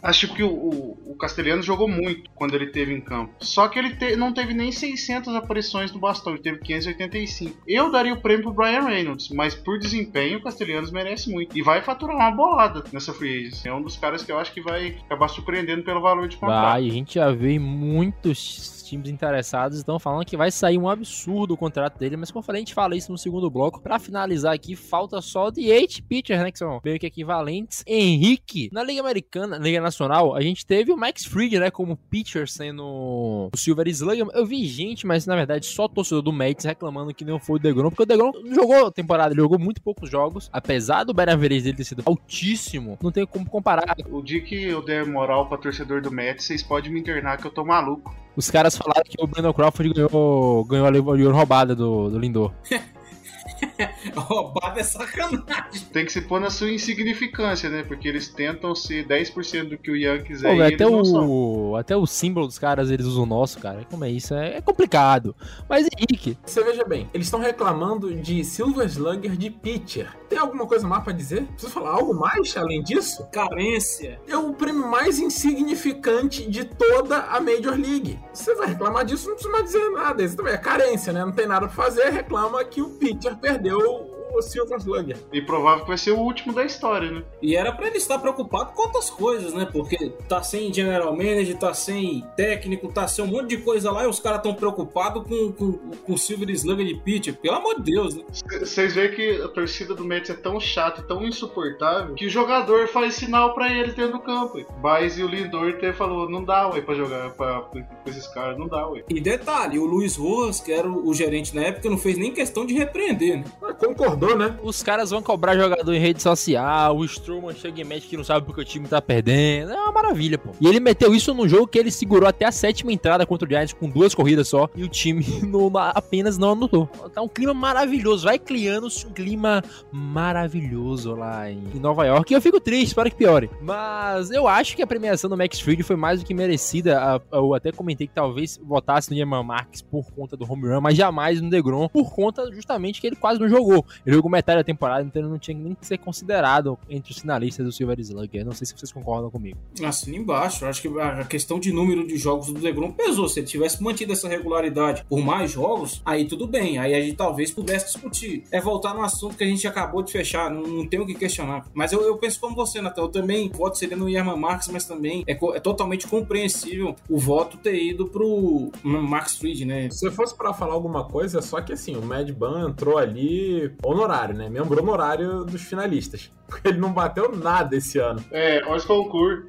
Acho que o, o, o Castelhano jogou muito quando ele teve em campo. Só que ele te, não teve nem 600 aparições no bastão, ele teve 585. Eu daria o prêmio pro Brian Reynolds, mas por desempenho o Castelhanos merece muito. E vai faturar uma bolada nessa free agency. É um dos caras que eu acho que vai acabar surpreendendo pelo valor de contrato. Vai, a gente já vê muitos times interessados estão falando que vai sair um absurdo o contrato dele, mas como eu falei, a gente fala isso no segundo bloco. Para finalizar aqui, falta só de 8 pitchers, né, que são meio que equivalentes. Henrique, na Liga Americana, na Liga Nacional, a gente teve o Max Fried, né, como pitcher sendo o Silver Slugger. Eu vi gente, mas na verdade só torcedor do Mets reclamando que não foi o Degrom, porque o Degrom jogou a temporada, ele jogou muito poucos jogos, apesar do Beraveres dele ter sido altíssimo, não tem como comparar. O dia que eu der moral pra torcedor do Mets, vocês podem me internar que eu tô maluco. Os caras falaram que o Brandon Crawford ganhou, ganhou a roubada do, do Lindor. (laughs) (laughs) roubada é sacanagem. Tem que se pôr na sua insignificância, né? Porque eles tentam ser 10% do que o Yankees é. Pô, até, o, até o símbolo dos caras eles usam o nosso, cara. Como é isso? É, é complicado. Mas Henrique. Você veja bem, eles estão reclamando de Silver Slugger de pitcher. Tem alguma coisa mais pra dizer? Preciso falar algo mais além disso? Carência. É o prêmio mais insignificante de toda a Major League. Você vai reclamar disso, não precisa mais dizer nada. Isso também é carência, né? Não tem nada pra fazer, reclama que o pitcher perdeu o Silver Slugger. E provável que vai ser o último da história, né? E era pra ele estar preocupado com outras coisas, né? Porque tá sem general manager, tá sem técnico, tá sem um monte de coisa lá e os caras tão preocupados com, com, com o Silver Slugger de pitcher. Pelo amor de Deus, né? Vocês veem que a torcida do Mets é tão chata e tão insuportável que o jogador faz sinal pra ele dentro do campo. Mas e o Lindor até falou, não dá, ué, pra jogar pra, pra, pra esses caras, não dá, ué. E detalhe, o Luiz Rojas, que era o, o gerente na época, não fez nem questão de repreender, né? Concordou né? Os caras vão cobrar jogador em rede social, o Strowman chega em match que não sabe porque o time tá perdendo. É uma maravilha, pô. E ele meteu isso num jogo que ele segurou até a sétima entrada contra o Giants com duas corridas só e o time (laughs) não- apenas não anotou. Tá um clima maravilhoso. Vai criando-se um clima maravilhoso lá em Nova York. E eu fico triste, espero que piore. Mas eu acho que a premiação do Max Fried foi mais do que merecida. Eu até comentei que talvez votasse no Yaman Marques por conta do home run, mas jamais no DeGrom, por conta justamente que ele quase não jogou. Ele jogou metade da temporada, então ele não tinha nem que ser considerado entre os finalistas do Silver Slugger. Não sei se vocês concordam comigo. Assina embaixo. Eu Acho que a questão de número de jogos do Degrom pesou. Se ele tivesse mantido essa regularidade por mais jogos, aí tudo bem. Aí a gente talvez pudesse discutir. É voltar no assunto que a gente acabou de fechar. Não, não tem o que questionar. Mas eu, eu penso como você, Natal. Eu também voto seria no Yerman Marques, mas também é, co- é totalmente compreensível o voto ter ido pro Max Fried, né? Se fosse pra falar alguma coisa, é só que assim, o Mad Ban entrou ali honorário, né? Membro honorário dos finalistas. (laughs) Porque ele não bateu nada esse ano. É.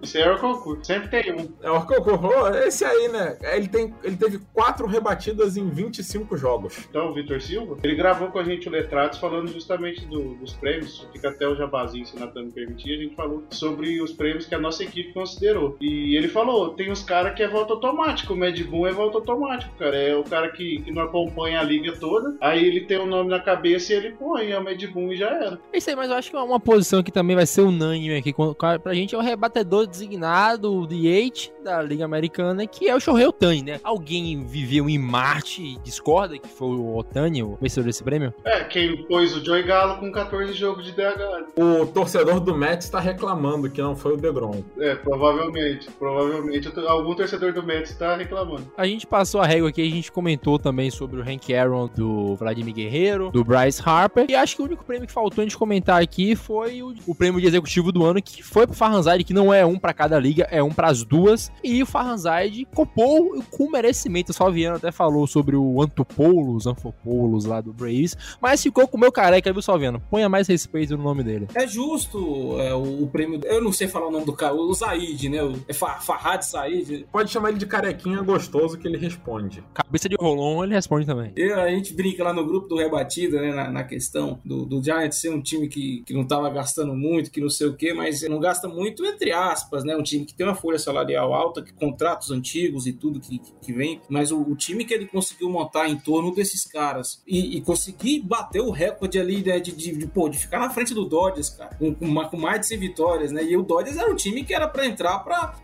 Isso aí é o concurso. Sempre tem um. É o Orcocorro, esse aí, né? Ele, tem, ele teve quatro rebatidas em 25 jogos. Então, o Vitor Silva, ele gravou com a gente o Letrados falando justamente do- dos prêmios. Fica até o jabazinho, se o Natan me permitir. A gente falou sobre os prêmios que a nossa equipe considerou. E ele falou: tem uns caras que é volta automático. O Mad Boom é volta automático, cara. É o cara que, que não acompanha a liga toda. Aí ele tem o nome na cabeça e ele põe, é o Mad Boom e já era. É isso aí, mas eu acho que é uma posição que também vai ser unânime aqui com- com a- pra gente é o rebatedor designado, o DH da Liga Americana, que é o Shohei Otani, né? Alguém viveu em Marte e discorda que foi o Otani o vencedor desse prêmio? É, quem pôs o Joey Galo com 14 jogos de DH. O torcedor do Mets está reclamando que não foi o DeGrom. É, provavelmente. Provavelmente algum torcedor do Mets tá reclamando. A gente passou a régua aqui, a gente comentou também sobre o Hank Aaron do Vladimir Guerreiro, do Bryce Harper. E acho que o único prêmio que faltou a gente comentar aqui foi o, o prêmio de executivo do ano, que foi pro Farhanzide, que não é um pra cada liga, é um pras duas. E o Farhanzide copou com merecimento. O Salviano até falou sobre o Antopoulos, Anfopoulos lá do Braves, mas ficou com o meu careca, viu, Salviano? Ponha mais respeito no nome dele. É justo é, o, o prêmio. Eu não sei falar o nome do cara, o Zaid, né? O, é Fa- Farhad Zaid. Pode chamar ele de carequinha gostoso que ele responde. Cabeça de Rolon, ele responde também. Eu, a gente brinca lá no grupo do Rebatida, né? Na, na questão do, do Giants ser um time que, que não tava gastando muito, que não sei o quê, mas não gasta muito, entre aspas, né? Um time que tem uma folha salarial alta, que contratos antigos e tudo que, que, vem, mas o, o time que ele conseguiu montar em torno desses caras e, e conseguir bater o recorde ali né, de, de, de, pô, de ficar na frente do Dodgers, cara, com, com ma- com mais de 100 vitórias, né? E o Dodgers era um time que era pra entrar pra,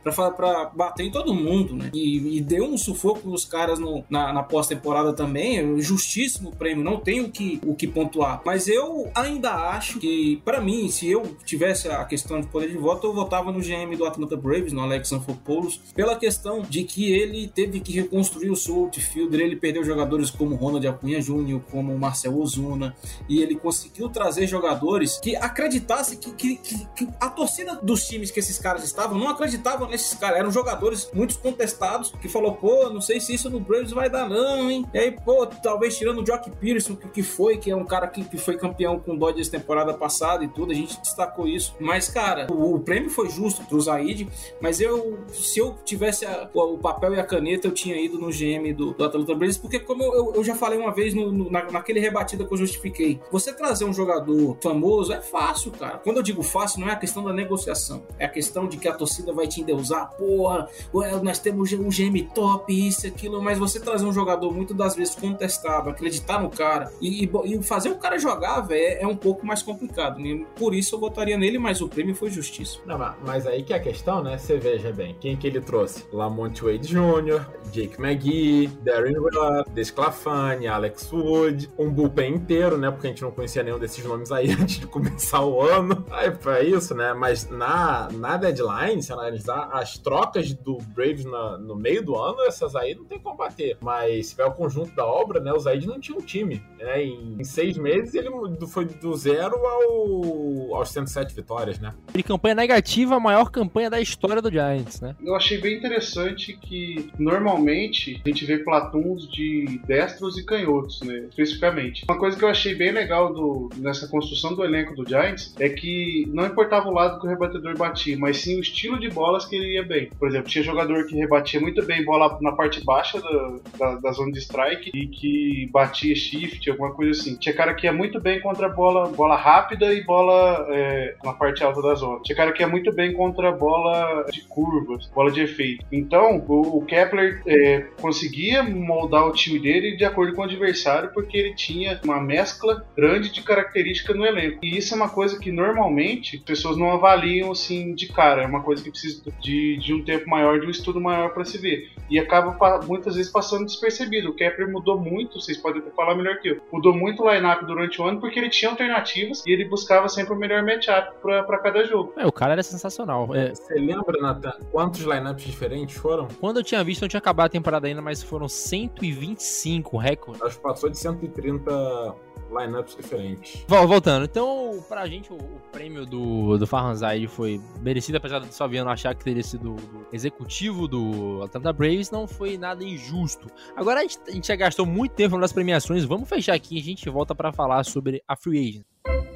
bater em todo mundo, né? E, e deu um sufoco nos caras no- na, na pós-temporada também, justíssimo prêmio, não tem o que, o que pontuar. Mas eu ainda acho que, pra mim, se eu tivesse a questão de poder de voto, eu votava no GM do Atlanta Braves, no Alex Anthopoulos, pela questão de que ele teve que reconstruir o seu outfielder, ele perdeu jogadores como Ronald Acunha Jr., como Marcel Ozuna, e ele conseguiu trazer jogadores que acreditassem que, que, que- que a torcida dos times que esses caras estavam não acreditavam nesses caras. Eram jogadores muito contestados que falou, pô, não sei se isso no Braves vai dar não, hein? E aí, pô, talvez tirando o Jock Peterson, que, que foi, que é um cara que, que foi campeão com o Dodgers temporada passada e tudo, a gente destacou isso. Mas, cara, o, o prêmio foi justo pro Zaid, mas eu, se eu tivesse a- o, papel e a caneta, eu tinha ido no GM do, do Atlanta Braves, porque como eu, eu- já falei uma vez no- no- na, naquele rebatida que eu justifiquei, você trazer um jogador famoso é fácil, cara. Quando eu digo fácil, não é a questão da negociação, é a questão de que a torcida vai te endeusar, porra, ué, nós temos um GM top, isso, aquilo, mas você trazer um jogador muitas das vezes contestado, acreditar no cara e, e e fazer o cara jogar, velho, é, é um pouco mais complicado. né? Por isso eu votaria nele, mas o prêmio foi justiça. Não, mas- aí que é a questão, né? Você veja bem, quem que ele trouxe? Lamont Wade Jr., Jake McGee, Darren Rupp, Desclafani, Alex Wood, um bullpen inteiro, né? Porque a gente não conhecia nenhum desses nomes aí (laughs) antes de começar o ano. Aí foi isso, né? Mas na, na deadline, se analisar as trocas do Braves na- no meio do ano, essas aí não tem como bater. Mas se tiver o conjunto da obra, né? O Zaid não tinha um time. Né? Em, em seis meses ele foi do zero ao, aos 107 vitórias, né? De campanha negativa, a maior campanha da história do Giants, né? Eu achei bem interessante que normalmente a gente vê platuns de destros e canhotos, né? Especificamente. Uma coisa que eu achei bem legal do, nessa construção do elenco do Giants é que não importava o lado que o rebatedor batia, mas sim o estilo de bolas que ele ia bem. Por exemplo, tinha jogador que rebatia muito bem bola na parte baixa da, da, da zona de strike e que batia shift, alguma coisa assim. Tinha cara que ia muito bem contra bola, bola rápida e bola é, na parte alta da zona. Esse cara que é muito bem contra bola de curvas, bola de efeito. Então, o, o Kepler é, conseguia moldar o time dele de acordo com o adversário, porque ele tinha uma mescla grande de características no elenco. E isso é uma coisa que normalmente as pessoas não avaliam assim de cara. É uma coisa que precisa de, de um tempo maior, de um estudo maior para se ver. E acaba muitas vezes passando despercebido. O Kepler mudou muito, vocês podem falar melhor que eu. Mudou muito o lineup durante o ano porque ele tinha alternativas e ele buscava sempre o melhor matchup para cada jogo. É, o cara era sensacional. É... Você lembra, Nathan, quantos lineups diferentes foram? Quando eu tinha visto, não tinha acabado a temporada ainda, mas foram 125 recordes. Acho que passou de 130 lineups diferentes. Voltando, então, pra gente, o, o prêmio do, do Farhanzai foi merecido, apesar do Salviano achar que teria sido o executivo do Atlanta Braves, não foi nada injusto. Agora, a gente, a gente já gastou muito tempo nas premiações, vamos fechar aqui e a gente volta para falar sobre a Free Agent.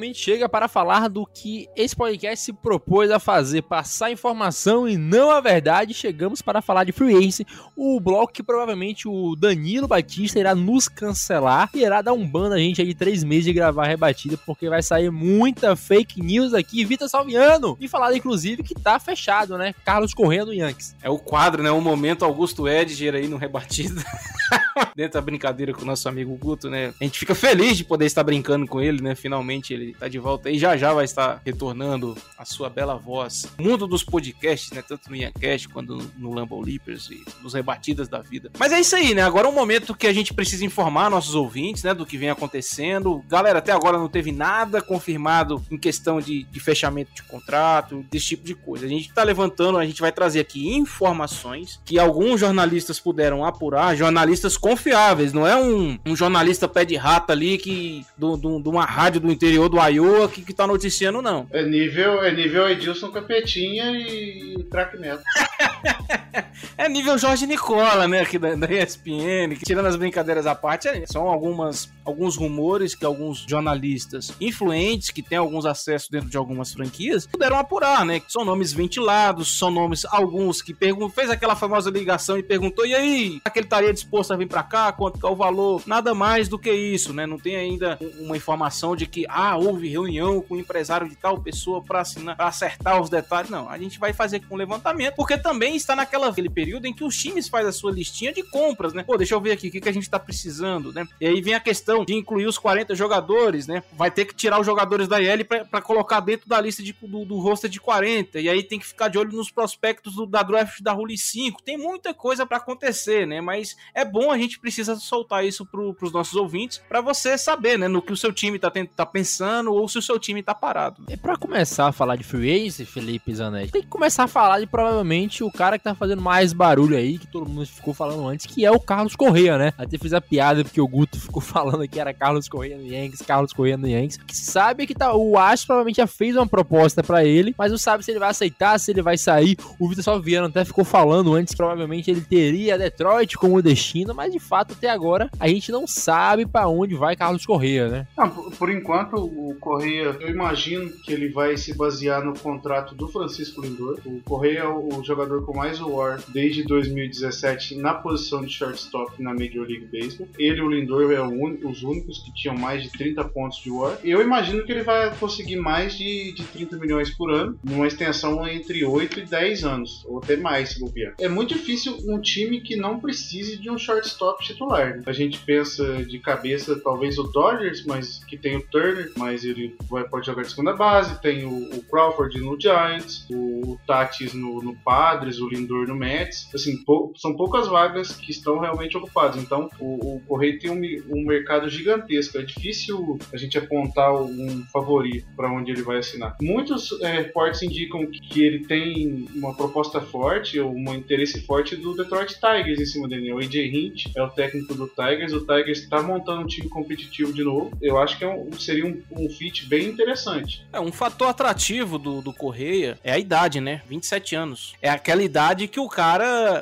Finalmente chega para falar do que esse podcast se propôs a fazer, passar informação e não a verdade. Chegamos para falar de Free Agency, o bloco que provavelmente o Danilo Batista irá nos cancelar e irá dar um ban a gente aí de três meses de gravar rebatida, porque vai sair muita fake news aqui. Vitor Salviano, e falar inclusive que tá fechado, né? Carlos Corrêa do Yankees. É o quadro, né? O momento Augusto Edger aí no rebatida. (laughs) Dentro da brincadeira com o nosso amigo Guto, né? A gente fica feliz de poder estar brincando com ele, né? Finalmente ele tá de volta e já já vai estar retornando a sua bela voz. O mundo dos podcasts, né? Tanto no Iancast quanto no Lambo Leapers e nos rebatidas da vida. Mas é isso aí, né? Agora é um momento que a gente precisa informar nossos ouvintes, né? Do que vem acontecendo. Galera, até agora não teve nada confirmado em questão de, de fechamento de contrato, desse tipo de coisa. A gente tá levantando, a gente vai trazer aqui informações que alguns jornalistas puderam apurar, jornalistas confiáveis, não é um, um jornalista pé de rata ali que de uma rádio do interior do Iowa que, que tá noticiando, não. É nível, é nível Edilson Capetinha e craque Neto. (laughs) é nível Jorge Nicola, né, aqui da, da ESPN, que, tirando as brincadeiras à parte, é, são algumas, alguns rumores que alguns jornalistas influentes, que têm alguns acessos dentro de algumas franquias, puderam apurar, né, são nomes ventilados, são nomes, alguns que fez aquela famosa ligação e perguntou, e aí, aquele estaria disposto a vir para cá, quanto que é o valor? Nada mais do que isso, né, não tem ainda uma informação de que, ah, houve reunião com o empresário de tal pessoa para assinar, pra acertar os detalhes, não, a gente vai fazer com um levantamento, porque também está naquela aquele período em que os times fazem a sua listinha de compras, né? Pô, deixa eu ver aqui o que, que a gente tá precisando, né? E aí vem a questão de incluir os 40 jogadores, né? Vai ter que tirar os jogadores da IL para colocar dentro da lista de, do, do roster de 40. E aí tem que ficar de olho nos prospectos do, da draft da Rule 5. Tem muita coisa para acontecer, né? Mas é bom a gente precisa soltar isso pro, pros nossos ouvintes para você saber, né? No que o seu time tá, tá pensando ou se o seu time tá parado. E para começar a falar de free agency, Felipe Zanetti, tem que começar a falar de provavelmente o cara que tá fazendo mais barulho aí, que todo mundo ficou falando antes, que é o Carlos Correia, né? Até fiz a piada porque o Guto (laughs) ficou falando que era Carlos Correia no Yankees, Carlos Correia no Yankees. Que se sabe que tá, o Astro provavelmente já fez uma proposta para ele, mas não sabe se ele vai aceitar, se ele vai sair. O Vitor Salviano até ficou falando antes que provavelmente ele teria Detroit como destino, mas de fato até agora a gente não sabe para onde vai Carlos Correia, né? Não, por enquanto o Correia, eu imagino que ele vai se basear no contrato do Francisco Lindor. O Correia é o jogador com mais war desde 2017 na posição de shortstop na Major League Baseball. Ele e o Lindor é un... os únicos que tinham mais de 30 pontos de WAR. Eu imagino que ele vai conseguir mais de, de 30 milhões por ano, numa extensão entre 8 e 10 anos, ou até mais se bobear. É muito difícil um time que não precise de um shortstop titular. Né? A gente pensa de cabeça, talvez o Dodgers, mas que tem o Turner, mas ele vai, pode jogar de segunda base, tem o, o Crawford no Giants, o, o Tatis no, no Padres, o Lindor no Mets. Assim, pou, são poucas vagas que estão realmente ocupadas. Então, o, o Correia tem um, um, mercado gigantesco. É difícil a gente apontar um favorito para onde ele vai assinar. Muitos é, reportes indicam que ele tem uma proposta forte ou um interesse forte do Detroit Tigers em cima dele. O AJ Hint é o técnico do Tigers. O Tigers está montando um time competitivo de novo. Eu acho que é um, seria um, um fit bem interessante. É um fator atrativo do, do Correia é a idade, né? 27 anos. É aquela idade que o cara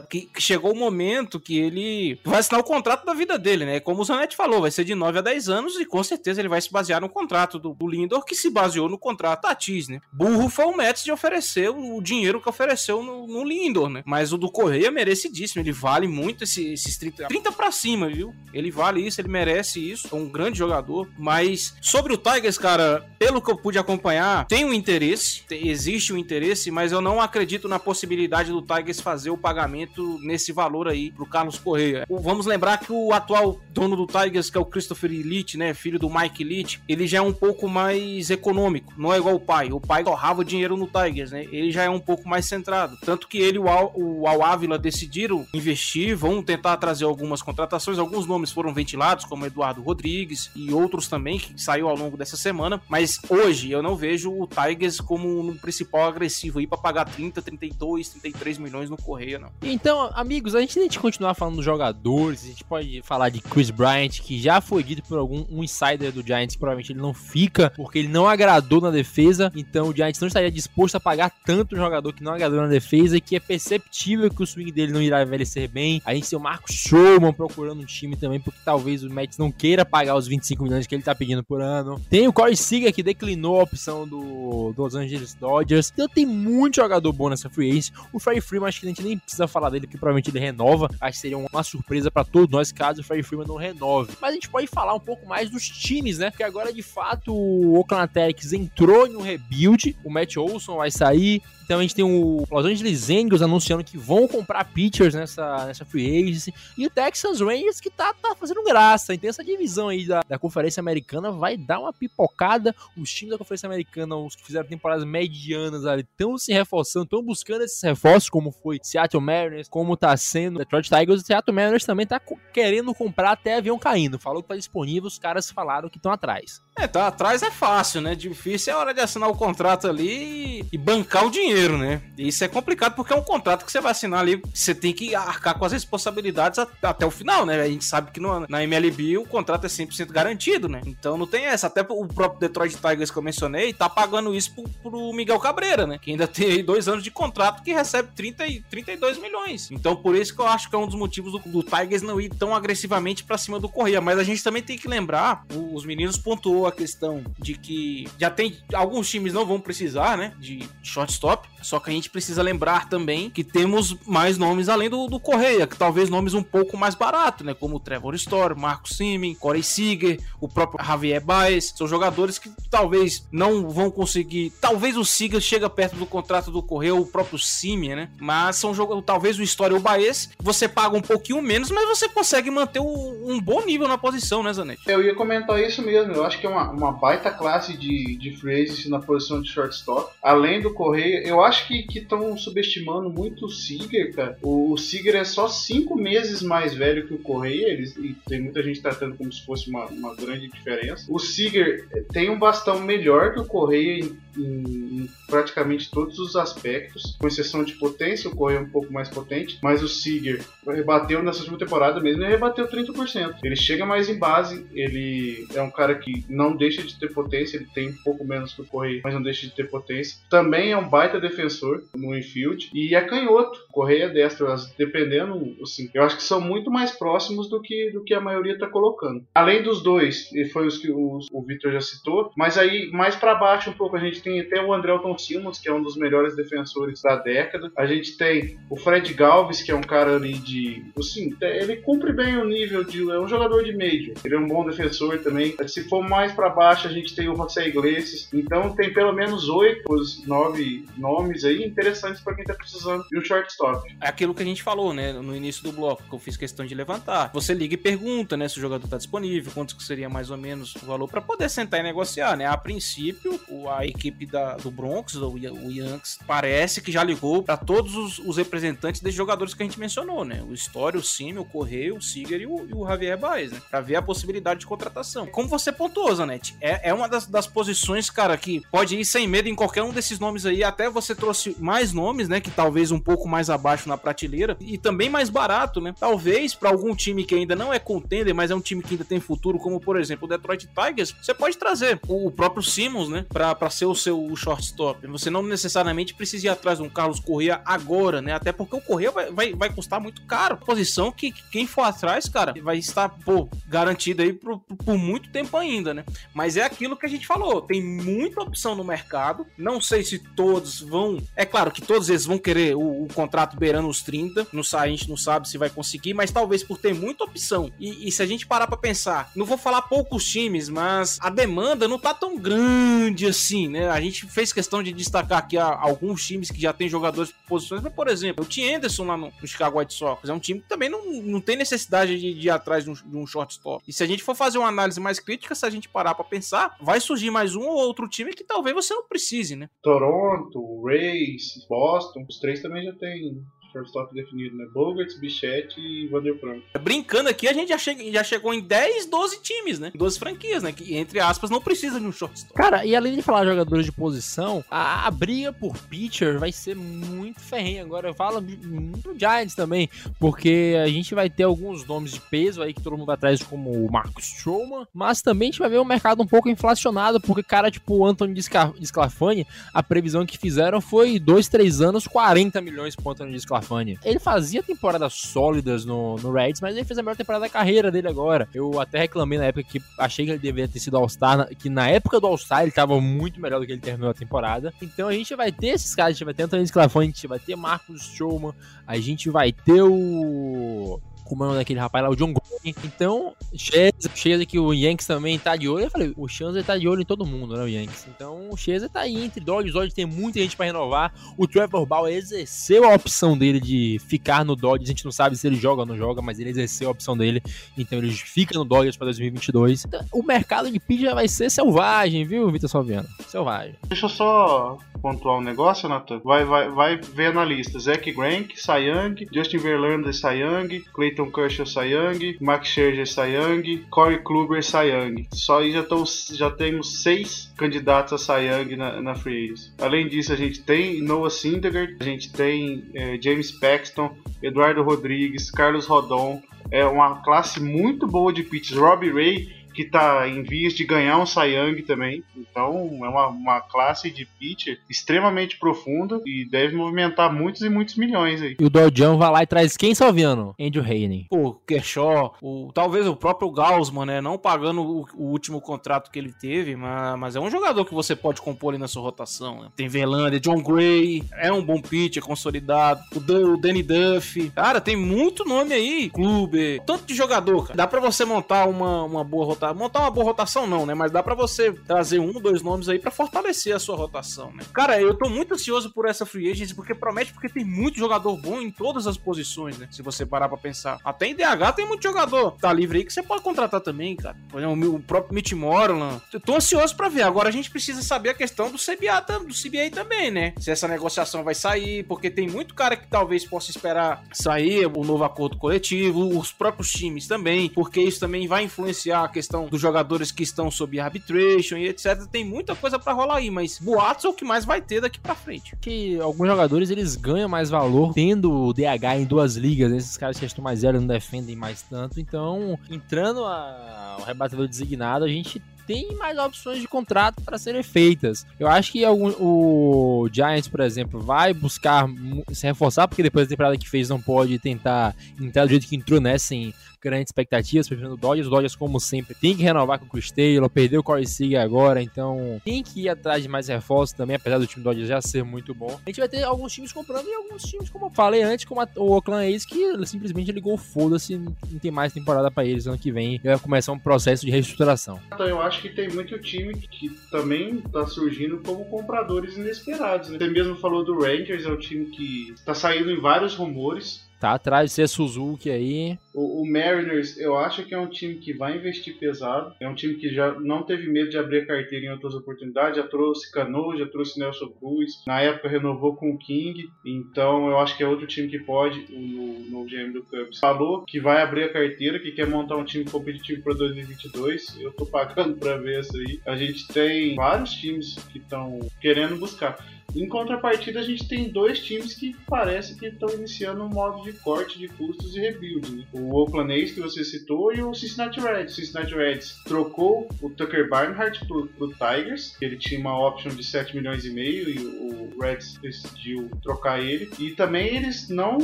que, que chegou o momento que ele vai assinar o contrato da vida dele, né? Como o Zanetti falou, vai ser de 9 a 10 anos e com certeza ele vai se basear no contrato do, do Lindor, que se baseou no contrato Tatis, né? Burro foi o Mets de oferecer o dinheiro que ofereceu no, no Lindor, né? Mas o do Correia é merecidíssimo, ele vale muito esse, esses 30, 30 pra cima, viu? Ele vale isso, ele merece isso, é um grande jogador. Mas sobre o Tigers, cara, pelo que eu pude acompanhar, tem um interesse, existe um interesse, mas eu não acredito na possibilidade do Tigers fazer o pagamento nesse valor aí pro Carlos Correia. Vamos lembrar que o atual dono do Tigers, que é o Christopher Elite, né, filho do Mike Elite, ele já é um pouco mais econômico, não é igual o pai. O pai torrava dinheiro no Tigers, né? Ele já é um pouco mais centrado. Tanto que ele e o Al, o Al Ávila decidiram investir, vão tentar trazer algumas contratações. Alguns nomes foram ventilados, como Eduardo Rodrigues e outros também, que saiu ao longo dessa semana. Mas hoje eu não vejo o Tigers como um principal agressivo aí para pagar 30, 32, 33 milhões no Correia, não. Então, amigos, a gente tem que continuar falando dos jogadores, a gente pode falar de Chris Bryant, que já foi dito por algum um insider do Giants, provavelmente ele não fica, porque ele não agradou na defesa, então o Giants não estaria disposto a pagar tanto um jogador que não agradou na defesa que é perceptível que o swing dele não irá envelhecer bem. A gente tem o Marcos Showman procurando um time também, porque talvez o Mets não queira pagar os 25 milhões que ele tá pedindo por ano. Tem o Corey Seager que declinou a opção do, do Los Angeles Dodgers. Então tem muito jogador bom nessa free agency. O Freddie Freeman acho que a gente nem precisa falar dele, porque provavelmente ele renova. Acho que seria uma surpresa para todos nós caso o Freddie Freeman não renove. Mas a gente pode falar um pouco mais dos times, né? Porque agora de fato o Oakland Athletics entrou em um rebuild. O Matt Olson vai sair, então a gente tem o Los Angeles Angels anunciando que vão comprar pitchers nessa, nessa free agency. E o Texas Rangers que tá, tá fazendo graça. Então essa divisão aí da, da Conferência Americana vai dar uma pipocada. Os times da Conferência Americana, os que fizeram temporadas medianas ali, estão se reforçando, estão buscando esses reforços, como foi Seattle Mariners, como tá sendo Detroit Tigers. O Seattle Mariners também tá querendo comprar até avião caindo. Falou que tá disponível, os caras falaram que estão atrás. É, tá atrás é fácil, né? Difícil é a hora de assinar o contrato ali e bancar o dinheiro, né? Isso é complicado porque é um contrato que você vai assinar ali, você tem que arcar com as responsabilidades até o final, né? A gente sabe que no, na MLB o contrato é 100% garantido, né? Então não tem essa. Até o próprio Detroit Tigers que eu mencionei tá pagando isso pro, pro Miguel Cabreira, né? Que ainda (laughs) tem dois anos de contrato que recebe 30 e 32 milhões. Então por isso que eu acho que é um dos motivos do, do Tigers não ir tão agressivamente para cima do Correia. Mas a gente também tem que lembrar, os meninos pontuou a questão de que já tem alguns times não vão precisar, né, de shortstop, só que a gente precisa lembrar também que temos mais nomes além do, do Correia, que talvez nomes um pouco mais baratos, né, como o Trevor Story, Marco Simen, Corey Seager, o próprio Javier Baez, são jogadores que talvez não vão conseguir, talvez o Seager chega perto do contrato do Correia, o próprio Simeon, né, mas são jogadores, talvez o Story ou o Baez, você paga um pouquinho menos, mas você consegue manter um, um bom nível na posição, né, Zanetti? Eu ia comentar isso mesmo, eu acho que é uma, uma baita classe de, de free na posição de shortstop. Além do Correia, eu acho que estão subestimando muito o Seager, cara. O, o Seager é só cinco meses mais velho que o Correia, eles, e tem muita gente tratando como se fosse uma, uma grande diferença. O Seager tem um bastão melhor que o Correia em, em, em praticamente todos os aspectos, com exceção de potência, o Correia é um pouco mais potente, mas o Seager rebateu nessa última temporada mesmo, ele rebateu 30%. Ele chega mais em base, ele é um cara que não deixa de ter potência, ele tem um pouco menos que o Correia, mas não deixa de ter potência. Também é um baita defensor no infield e é canhoto. Correia é destro, dependendo, assim, eu acho que são muito mais próximos do que, do que a maioria está colocando. Além dos dois, e foi os que os, o Victor já citou, mas aí mais para baixo um pouco a gente tem até o Andrelton Simmons, que é um dos melhores defensores da década. A gente tem o Fred Galves, que é um cara ali de, assim, ele cumpre bem o nível de é um jogador de major. Ele é um bom defensor também. Se for mais para baixo, a gente tem o José Iglesias. Então tem pelo menos oito, nove, nove nomes aí interessantes para quem tá precisando de um shortstop. É aquilo que a gente falou, né, no início do bloco, que eu fiz questão de levantar. Você liga e pergunta, né, se o jogador tá disponível, quanto que seria mais ou menos o valor para poder sentar e negociar, né? A princípio, a equipe da, do Bronx, o, Ya- o Yankees, parece que já ligou para todos os, os representantes desses jogadores que a gente mencionou, né? O Story, o Simi, o Correio, o Seager e o, e o Javier Baez, né? Pra ver a possibilidade de contratação. Como você pontuou, Zanetti, é, é uma das, das posições, cara, que pode ir sem medo em qualquer um desses nomes aí. Até você trouxe mais nomes, né? Que talvez um pouco mais abaixo na prateleira e também mais barato, né? Talvez para algum time que ainda não é contender, mas é um time que ainda tem futuro, como por exemplo o Detroit Tigers, você pode trazer o, próprio Simmons, né? Pra ser o seu shortstop. Você não necessariamente precisa ir atrás de um Carlos Correa agora, né? Até porque o Correa vai, vai, vai custar muito caro. Posição que, que quem for atrás, cara, vai estar, pô, garantido aí por, por muito tempo ainda, né? Mas é aquilo que a gente falou, tem muita opção no mercado. Não sei se todos vão. É claro que todos eles vão querer o, o contrato beirando os 30. Não sabe, a gente não sabe se vai conseguir, mas talvez por ter muita opção. E, e se a gente parar pra pensar, não vou falar poucos times, mas a demanda não tá tão grande assim, né? A gente fez questão de destacar aqui a- alguns times que já tem jogadores por posições, mas, por exemplo, o Tim Anderson lá no, Chicago White Sox é um time que também não, não tem necessidade de, de ir atrás de um, de um shortstop. E se a gente for fazer uma análise mais crítica, se a gente parar pra pensar, vai surgir mais um ou outro time que talvez você não precise, né? Toronto, Rays, Boston, os três também já tem shortstop definido, né? Bogarts, Bichette e Vander Franco. Brincando aqui, a gente já, che- já chegou em 10, 12 times, né? 12 franquias, né? Que, entre aspas, não precisa de um shortstop. Cara, e além de falar jogadores de posição, a, a briga por pitcher vai ser muito ferrenha. Agora fala muito Giants também, porque a gente vai ter alguns nomes de peso aí que todo mundo vai atrás, como o Marcos Stroman, mas também a gente vai ver um mercado um pouco inflacionado, porque cara, tipo o Anthony Disca- Disclafani, a previsão que fizeram foi 2, 3 anos, 40 milhões pro Anthony Disclafani. Ele fazia temporadas sólidas no, no Reds, mas ele fez a melhor temporada da carreira dele agora. Eu até reclamei na época que achei que ele deveria ter sido All-Star, que na época do All-Star ele tava muito melhor do que ele terminou a temporada. Então a gente vai ter esses caras, a gente vai ter Anthony Sclafani, a gente vai ter Marcos Stroman, a gente vai ter o... Como é o nome daquele rapaz lá, o John Gordon. Então, Scherzer, Scherzer que o Yankees também tá de olho. Eu falei, o Scherzer tá de olho em todo mundo, né, o Yankees. Então, o Scherzer tá aí entre Dodgers, Dodgers tem muita gente pra renovar. O Trevor Bauer exerceu a opção dele de ficar no Dodgers. A gente não sabe se ele joga ou não joga, mas ele exerceu a opção dele. Então, ele fica no Dodgers pra 2022. Então, o mercado de pitch já vai ser selvagem, viu, Vitor Salviano? Selvagem. Deixa eu só pontuar um negócio, Nathan. Vai, vai, vai ver na lista. Zack Greinke, Cy Young, Justin Verlander, Young, Clayton Kershaw, Young, Max Scherzer, Young, Corey Kluber, Young. Só aí já, tão, já temos seis candidatos a Young na, na Free Agents. Além disso, a gente tem Noah Syndergaard, a gente tem eh, James Paxton, Eduardo Rodrigues, Carlos Rodon. É uma classe muito boa de pitches. Robbie Ray que tá em vias de ganhar um Cy Young também. Então é uma, uma classe de pitcher extremamente profunda e deve movimentar muitos e muitos milhões aí. E o Dodgão vai lá e traz quem, Salviano? Andrew Heinen. Pô, Kershaw, o, talvez o próprio Gaussman, né? Não pagando o, o último contrato que ele teve, mas, mas é um jogador que você pode compor ali na sua rotação. Né? Tem Verlander, John Gray, é um bom pitcher consolidado. O, Dan- o Danny Duff. Cara, tem muito nome aí. Clube, tanto de jogador, cara. Dá pra você montar uma, uma boa rotação. Montar uma boa rotação, não, né? Mas dá pra você trazer um, dois nomes aí pra fortalecer a sua rotação, né? Cara, eu tô muito ansioso por essa free agency porque promete porque tem muito jogador bom em todas as posições, né? Se você parar pra pensar. Até em DH tem muito jogador. Tá livre aí que você pode contratar também, cara. Por exemplo, o próprio Mitch Moreland. Eu tô ansioso pra ver. Agora a gente precisa saber a questão do CBA, do CBA também, né? Se essa negociação vai sair, porque tem muito cara que talvez possa esperar sair o novo acordo coletivo, os próprios times também, porque isso também vai influenciar a questão dos jogadores que estão sob arbitration e etc. Tem muita coisa pra rolar aí, mas boatos é o que mais vai ter daqui pra frente. que alguns jogadores eles ganham mais valor tendo o DH em duas ligas. né? Esses caras que estão mais velhos não defendem mais tanto. Então, entrando a, o rebatedor designado, a gente tem mais opções de contrato para serem feitas. Eu acho que algum, o Giants, por exemplo, vai buscar se reforçar, porque depois da temporada que fez não pode tentar entrar do jeito que entrou, né? Sem grandes expectativas, preferindo o Dodgers. O Dodgers, como sempre, tem que renovar com o Chris Taylor, perdeu o Corey Seager agora, então tem que ir atrás de mais reforços também, apesar do time do Dodgers já ser muito bom. A gente vai ter alguns times comprando e alguns times, como eu falei antes, como a, o Oakland A's, que simplesmente ligou foda-se, não tem mais temporada para eles ano que vem e vai começar um processo de reestruturação. Então eu acho que tem muito time que também tá surgindo como compradores inesperados. Né? Você mesmo falou do Rangers, é um time que tá saindo em vários rumores. Tá atrás de ser Suzuki aí. O, o, Mariners, eu acho que é um time que vai investir pesado. É um time que já não teve medo de abrir a carteira em outras oportunidades. Já trouxe Cano, já trouxe Nelson Cruz. Na época renovou com o King. Então eu acho que é outro time que pode. O no GM do Cubs falou que vai abrir a carteira, que quer montar um time competitivo para 2022. Eu tô (laughs) pagando para ver isso aí. A gente tem vários times que estão querendo buscar. Em contrapartida, a gente tem dois times que parece que estão iniciando um modo de corte de custos e rebuild. Né? O Oakland A's, que você citou, e o Cincinnati Reds. O Cincinnati Reds trocou o Tucker Barnhart pro, pro Tigers, ele tinha uma option de 7 milhões e meio e o Reds decidiu trocar ele. E também eles não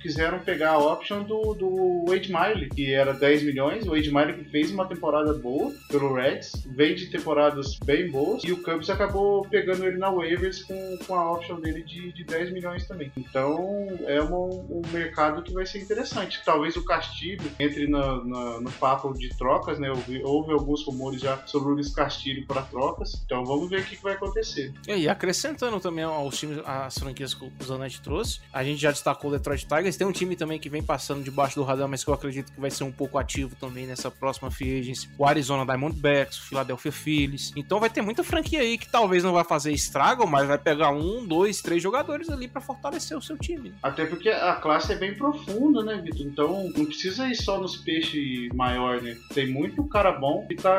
quiseram pegar a option do, do Wade Miley, que era 10 milhões. O Wade Miley que fez uma temporada boa pelo Reds, veio de temporadas bem boas, e o Cubs acabou pegando ele na waivers com com, a option dele de, de 10 milhões também. Então é uma, um mercado que vai ser interessante. Talvez o Castilho entre na, na, no papo de trocas, né? Houve, houve, alguns rumores já sobre o Luiz Castilho para trocas. Então vamos ver o que, que vai acontecer. E acrescentando também aos times, as franquias que o Zanetti trouxe, a gente já destacou o Detroit Tigers. Tem um time também que vem passando debaixo do radar, mas que eu acredito que vai ser um pouco ativo também nessa próxima free agency. O Arizona Diamondbacks, o Philadelphia Phillies. Então vai ter muita franquia aí que talvez não vai fazer estrago, mas vai pegar pegar um, dois, três jogadores ali para fortalecer o seu time. Até porque a classe é bem profunda, né, Vitor? Então não precisa ir só nos peixes maiores, né? Tem muito cara bom que tá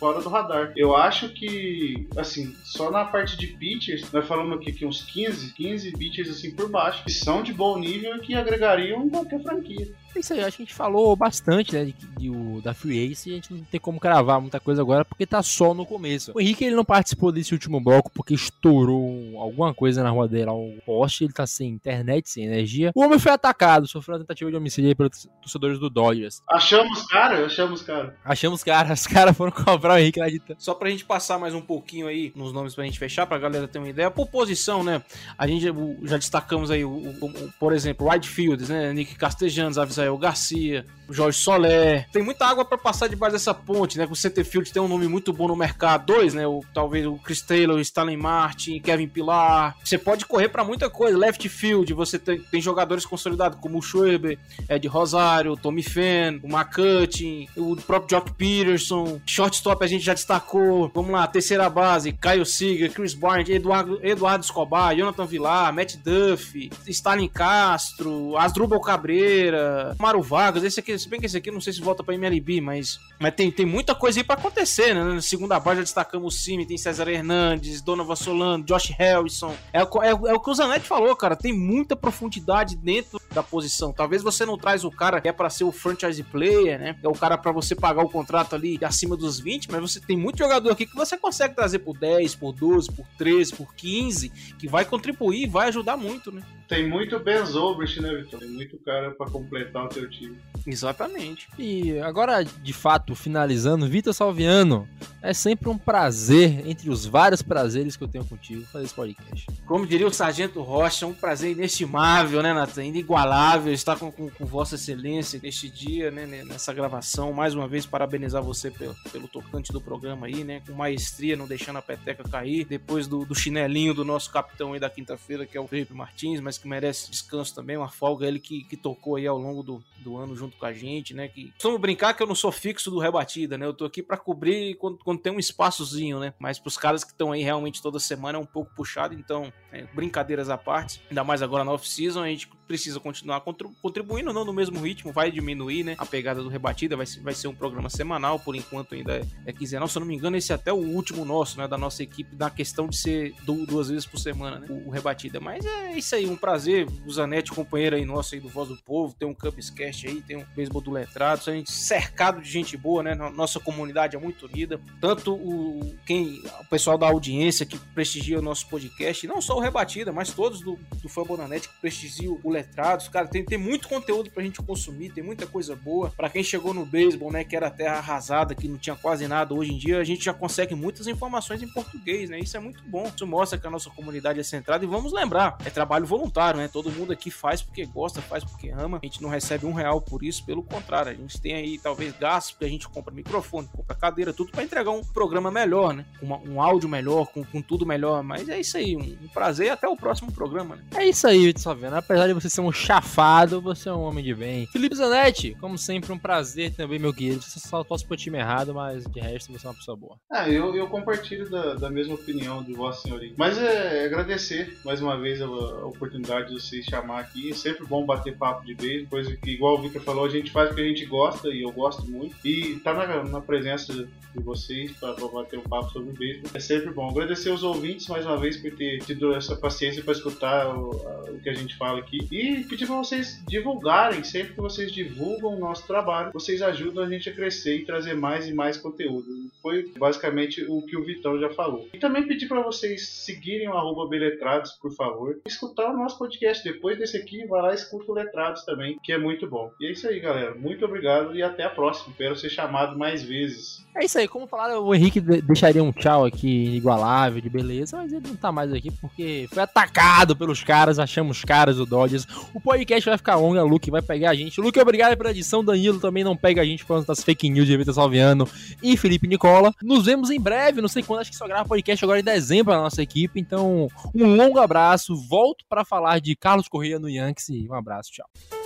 fora do radar. Eu acho que, assim, só na parte de pitchers, nós falamos aqui que uns 15, 15 pitchers assim por baixo, que são de bom nível e que agregariam qualquer franquia. É isso aí, acho que a gente falou bastante, né, de, de, de, da Free Ace e a gente não tem como cravar muita coisa agora porque tá só no começo. O Henrique ele não participou desse último bloco porque estourou alguma coisa na rua dele, um poste, ele tá sem internet, sem energia. O homem foi atacado, sofreu uma tentativa de homicídio aí pelos torcedores do Dodgers. Achamos cara, achamos cara. Achamos cara, (laughs) os caras foram cobrar o Henrique lá de Só pra gente passar mais um pouquinho aí nos nomes pra gente fechar, pra galera ter uma ideia. Por posição, né, a gente já destacamos aí, o, o, o por exemplo, Wide Fields, né, Nick Castellanos, Avisail Rafael Garcia, Jorge Soler. Tem muita água para passar debaixo dessa ponte, né? O Centerfield tem um nome muito bom no mercado. Dois, né? O, talvez o Chris Taylor, o Stanley Martin, Kevin Pilar. Você pode correr para muita coisa. Left field, você tem, tem jogadores consolidados como o Schweber, Ed Rosário, Tommy Fenn, o McCutcheon, o próprio Jock Peterson. Shortstop a gente já destacou. Vamos lá, terceira base, Caio Seager, Chris Barnes, Eduardo, Eduardo Escobar, Jonathan Villar, Matt Duff, Stalin Castro, Asdrubal Cabreira, Maru Vargas, esse aqui, se bem que esse aqui não sei se volta pra MLB, mas, mas tem, tem muita coisa aí pra acontecer, né? Na segunda base já destacamos o Cime, tem César Hernandes, Donovan Solano, Josh Harrison. É, é, é o que o Zanetti falou, cara, tem muita profundidade dentro da posição. Talvez você não traz o cara que é para ser o franchise player, né? É o cara para você pagar o contrato ali acima dos 20, mas você tem muito jogador aqui que você consegue trazer por 10, por 12, por 13, por 15, que vai contribuir vai ajudar muito, né? Tem muito Ben Zobrist, né, Vitor? Tem muito cara para completar o teu time. Exatamente. E agora, de fato, finalizando, Vitor Salviano, é sempre um prazer, entre os vários prazeres que eu tenho contigo, fazer esse podcast. Como diria o Sargento Rocha, um prazer inestimável, né, Nathan? Inigualável estar com, com, com Vossa Excelência neste dia, né, nessa gravação. Mais uma vez, parabenizar você pelo, pelo tocante do programa aí, né? Com maestria, não deixando a peteca cair. Depois do, do chinelinho do nosso capitão aí da quinta-feira, que é o Felipe Martins, mas que merece descanso também, uma folga. Ele que, que tocou aí ao longo do, do ano junto com a gente, né? Que vamos brincar que eu não sou fixo do rebatida, né? Eu tô aqui para cobrir quando, quando tem um espaçozinho, né? Mas pros caras que estão aí realmente toda semana é um pouco puxado, então, é, brincadeiras à parte, ainda mais agora na off-season, a gente precisa continuar contribuindo, não no mesmo ritmo, vai diminuir, né? A pegada do rebatida vai, vai ser um programa semanal, por enquanto ainda é, é quinzenal. Se eu não me engano, esse é até o último nosso, né? Da nossa equipe, na questão de ser duas vezes por semana, né? O, o rebatida. Mas é isso aí, um prazer. O Zanetti, companheiro aí nosso aí do Voz do Povo, tem um Cubscast aí, tem um beisebol do letrado, a gente cercado de gente boa, né? Nossa comunidade é muito unida. Tanto o, quem, o pessoal da audiência que prestigia o nosso podcast, não só o Rebatida, mas todos do, do Fambonanet que prestigiam o letrado, contatos, cara. Tem, tem muito conteúdo pra gente consumir, tem muita coisa boa. Pra quem chegou no beisebol, né, que era terra arrasada, que não tinha quase nada, hoje em dia a gente já consegue muitas informações em português, né? Isso é muito bom. Isso mostra que a nossa comunidade é centrada e vamos lembrar, é trabalho voluntário, né? Todo mundo aqui faz porque gosta, faz porque ama. A gente não recebe um real por isso, pelo contrário, a gente tem aí talvez gastos porque a gente compra microfone, compra cadeira, tudo para entregar um programa melhor, né? Uma, um áudio melhor, com, com, tudo melhor. Mas é isso aí, um, um prazer até o próximo programa, né? É isso aí, Vitor vendo. Apesar de você ser um chafado, você é um homem de bem. Felipe Zanetti, como sempre, um prazer também, meu querido. Você só torce pro time errado, mas de resto você é uma pessoa boa. Ah, eu, eu compartilho da, da mesma opinião de Vossa Senhoria. Mas é agradecer mais uma vez a, a oportunidade de vocês chamar aqui. É sempre bom bater papo de beijo, coisa que, igual o Victor falou, a gente faz o que a gente gosta e eu gosto muito. E tá na, na presença de vocês para bater um papo sobre o beijo é sempre bom. Agradecer os ouvintes mais uma vez por ter tido essa paciência para escutar o, o, que a gente fala aqui. E pedir para vocês divulgarem, sempre que vocês divulgam o nosso trabalho, vocês ajudam a gente a crescer e trazer mais e mais conteúdo. Foi basicamente o que o Vitão já falou. E também pedir para vocês seguirem o Beletrados, por favor. Escutar o nosso podcast depois desse aqui, vai lá e escuta o Letrados também, que é muito bom. E é isso aí, galera. Muito obrigado e até a próxima. Espero ser chamado mais vezes. É isso aí, como falaram, o Henrique deixaria um tchau aqui igualável, de beleza, mas ele não tá mais aqui porque foi atacado pelos caras, achamos caras do Dodgers. O podcast vai ficar longo, a Luke vai pegar a gente. Luke, obrigado pela edição, Danilo também não pega a gente falando das fake news de Vitor Salviano e Felipe Nicola. Nos vemos em breve, não sei quando, acho que só grava podcast agora em dezembro na nossa equipe, então um longo abraço, volto para falar de Carlos Correia no Yankees e um abraço, tchau.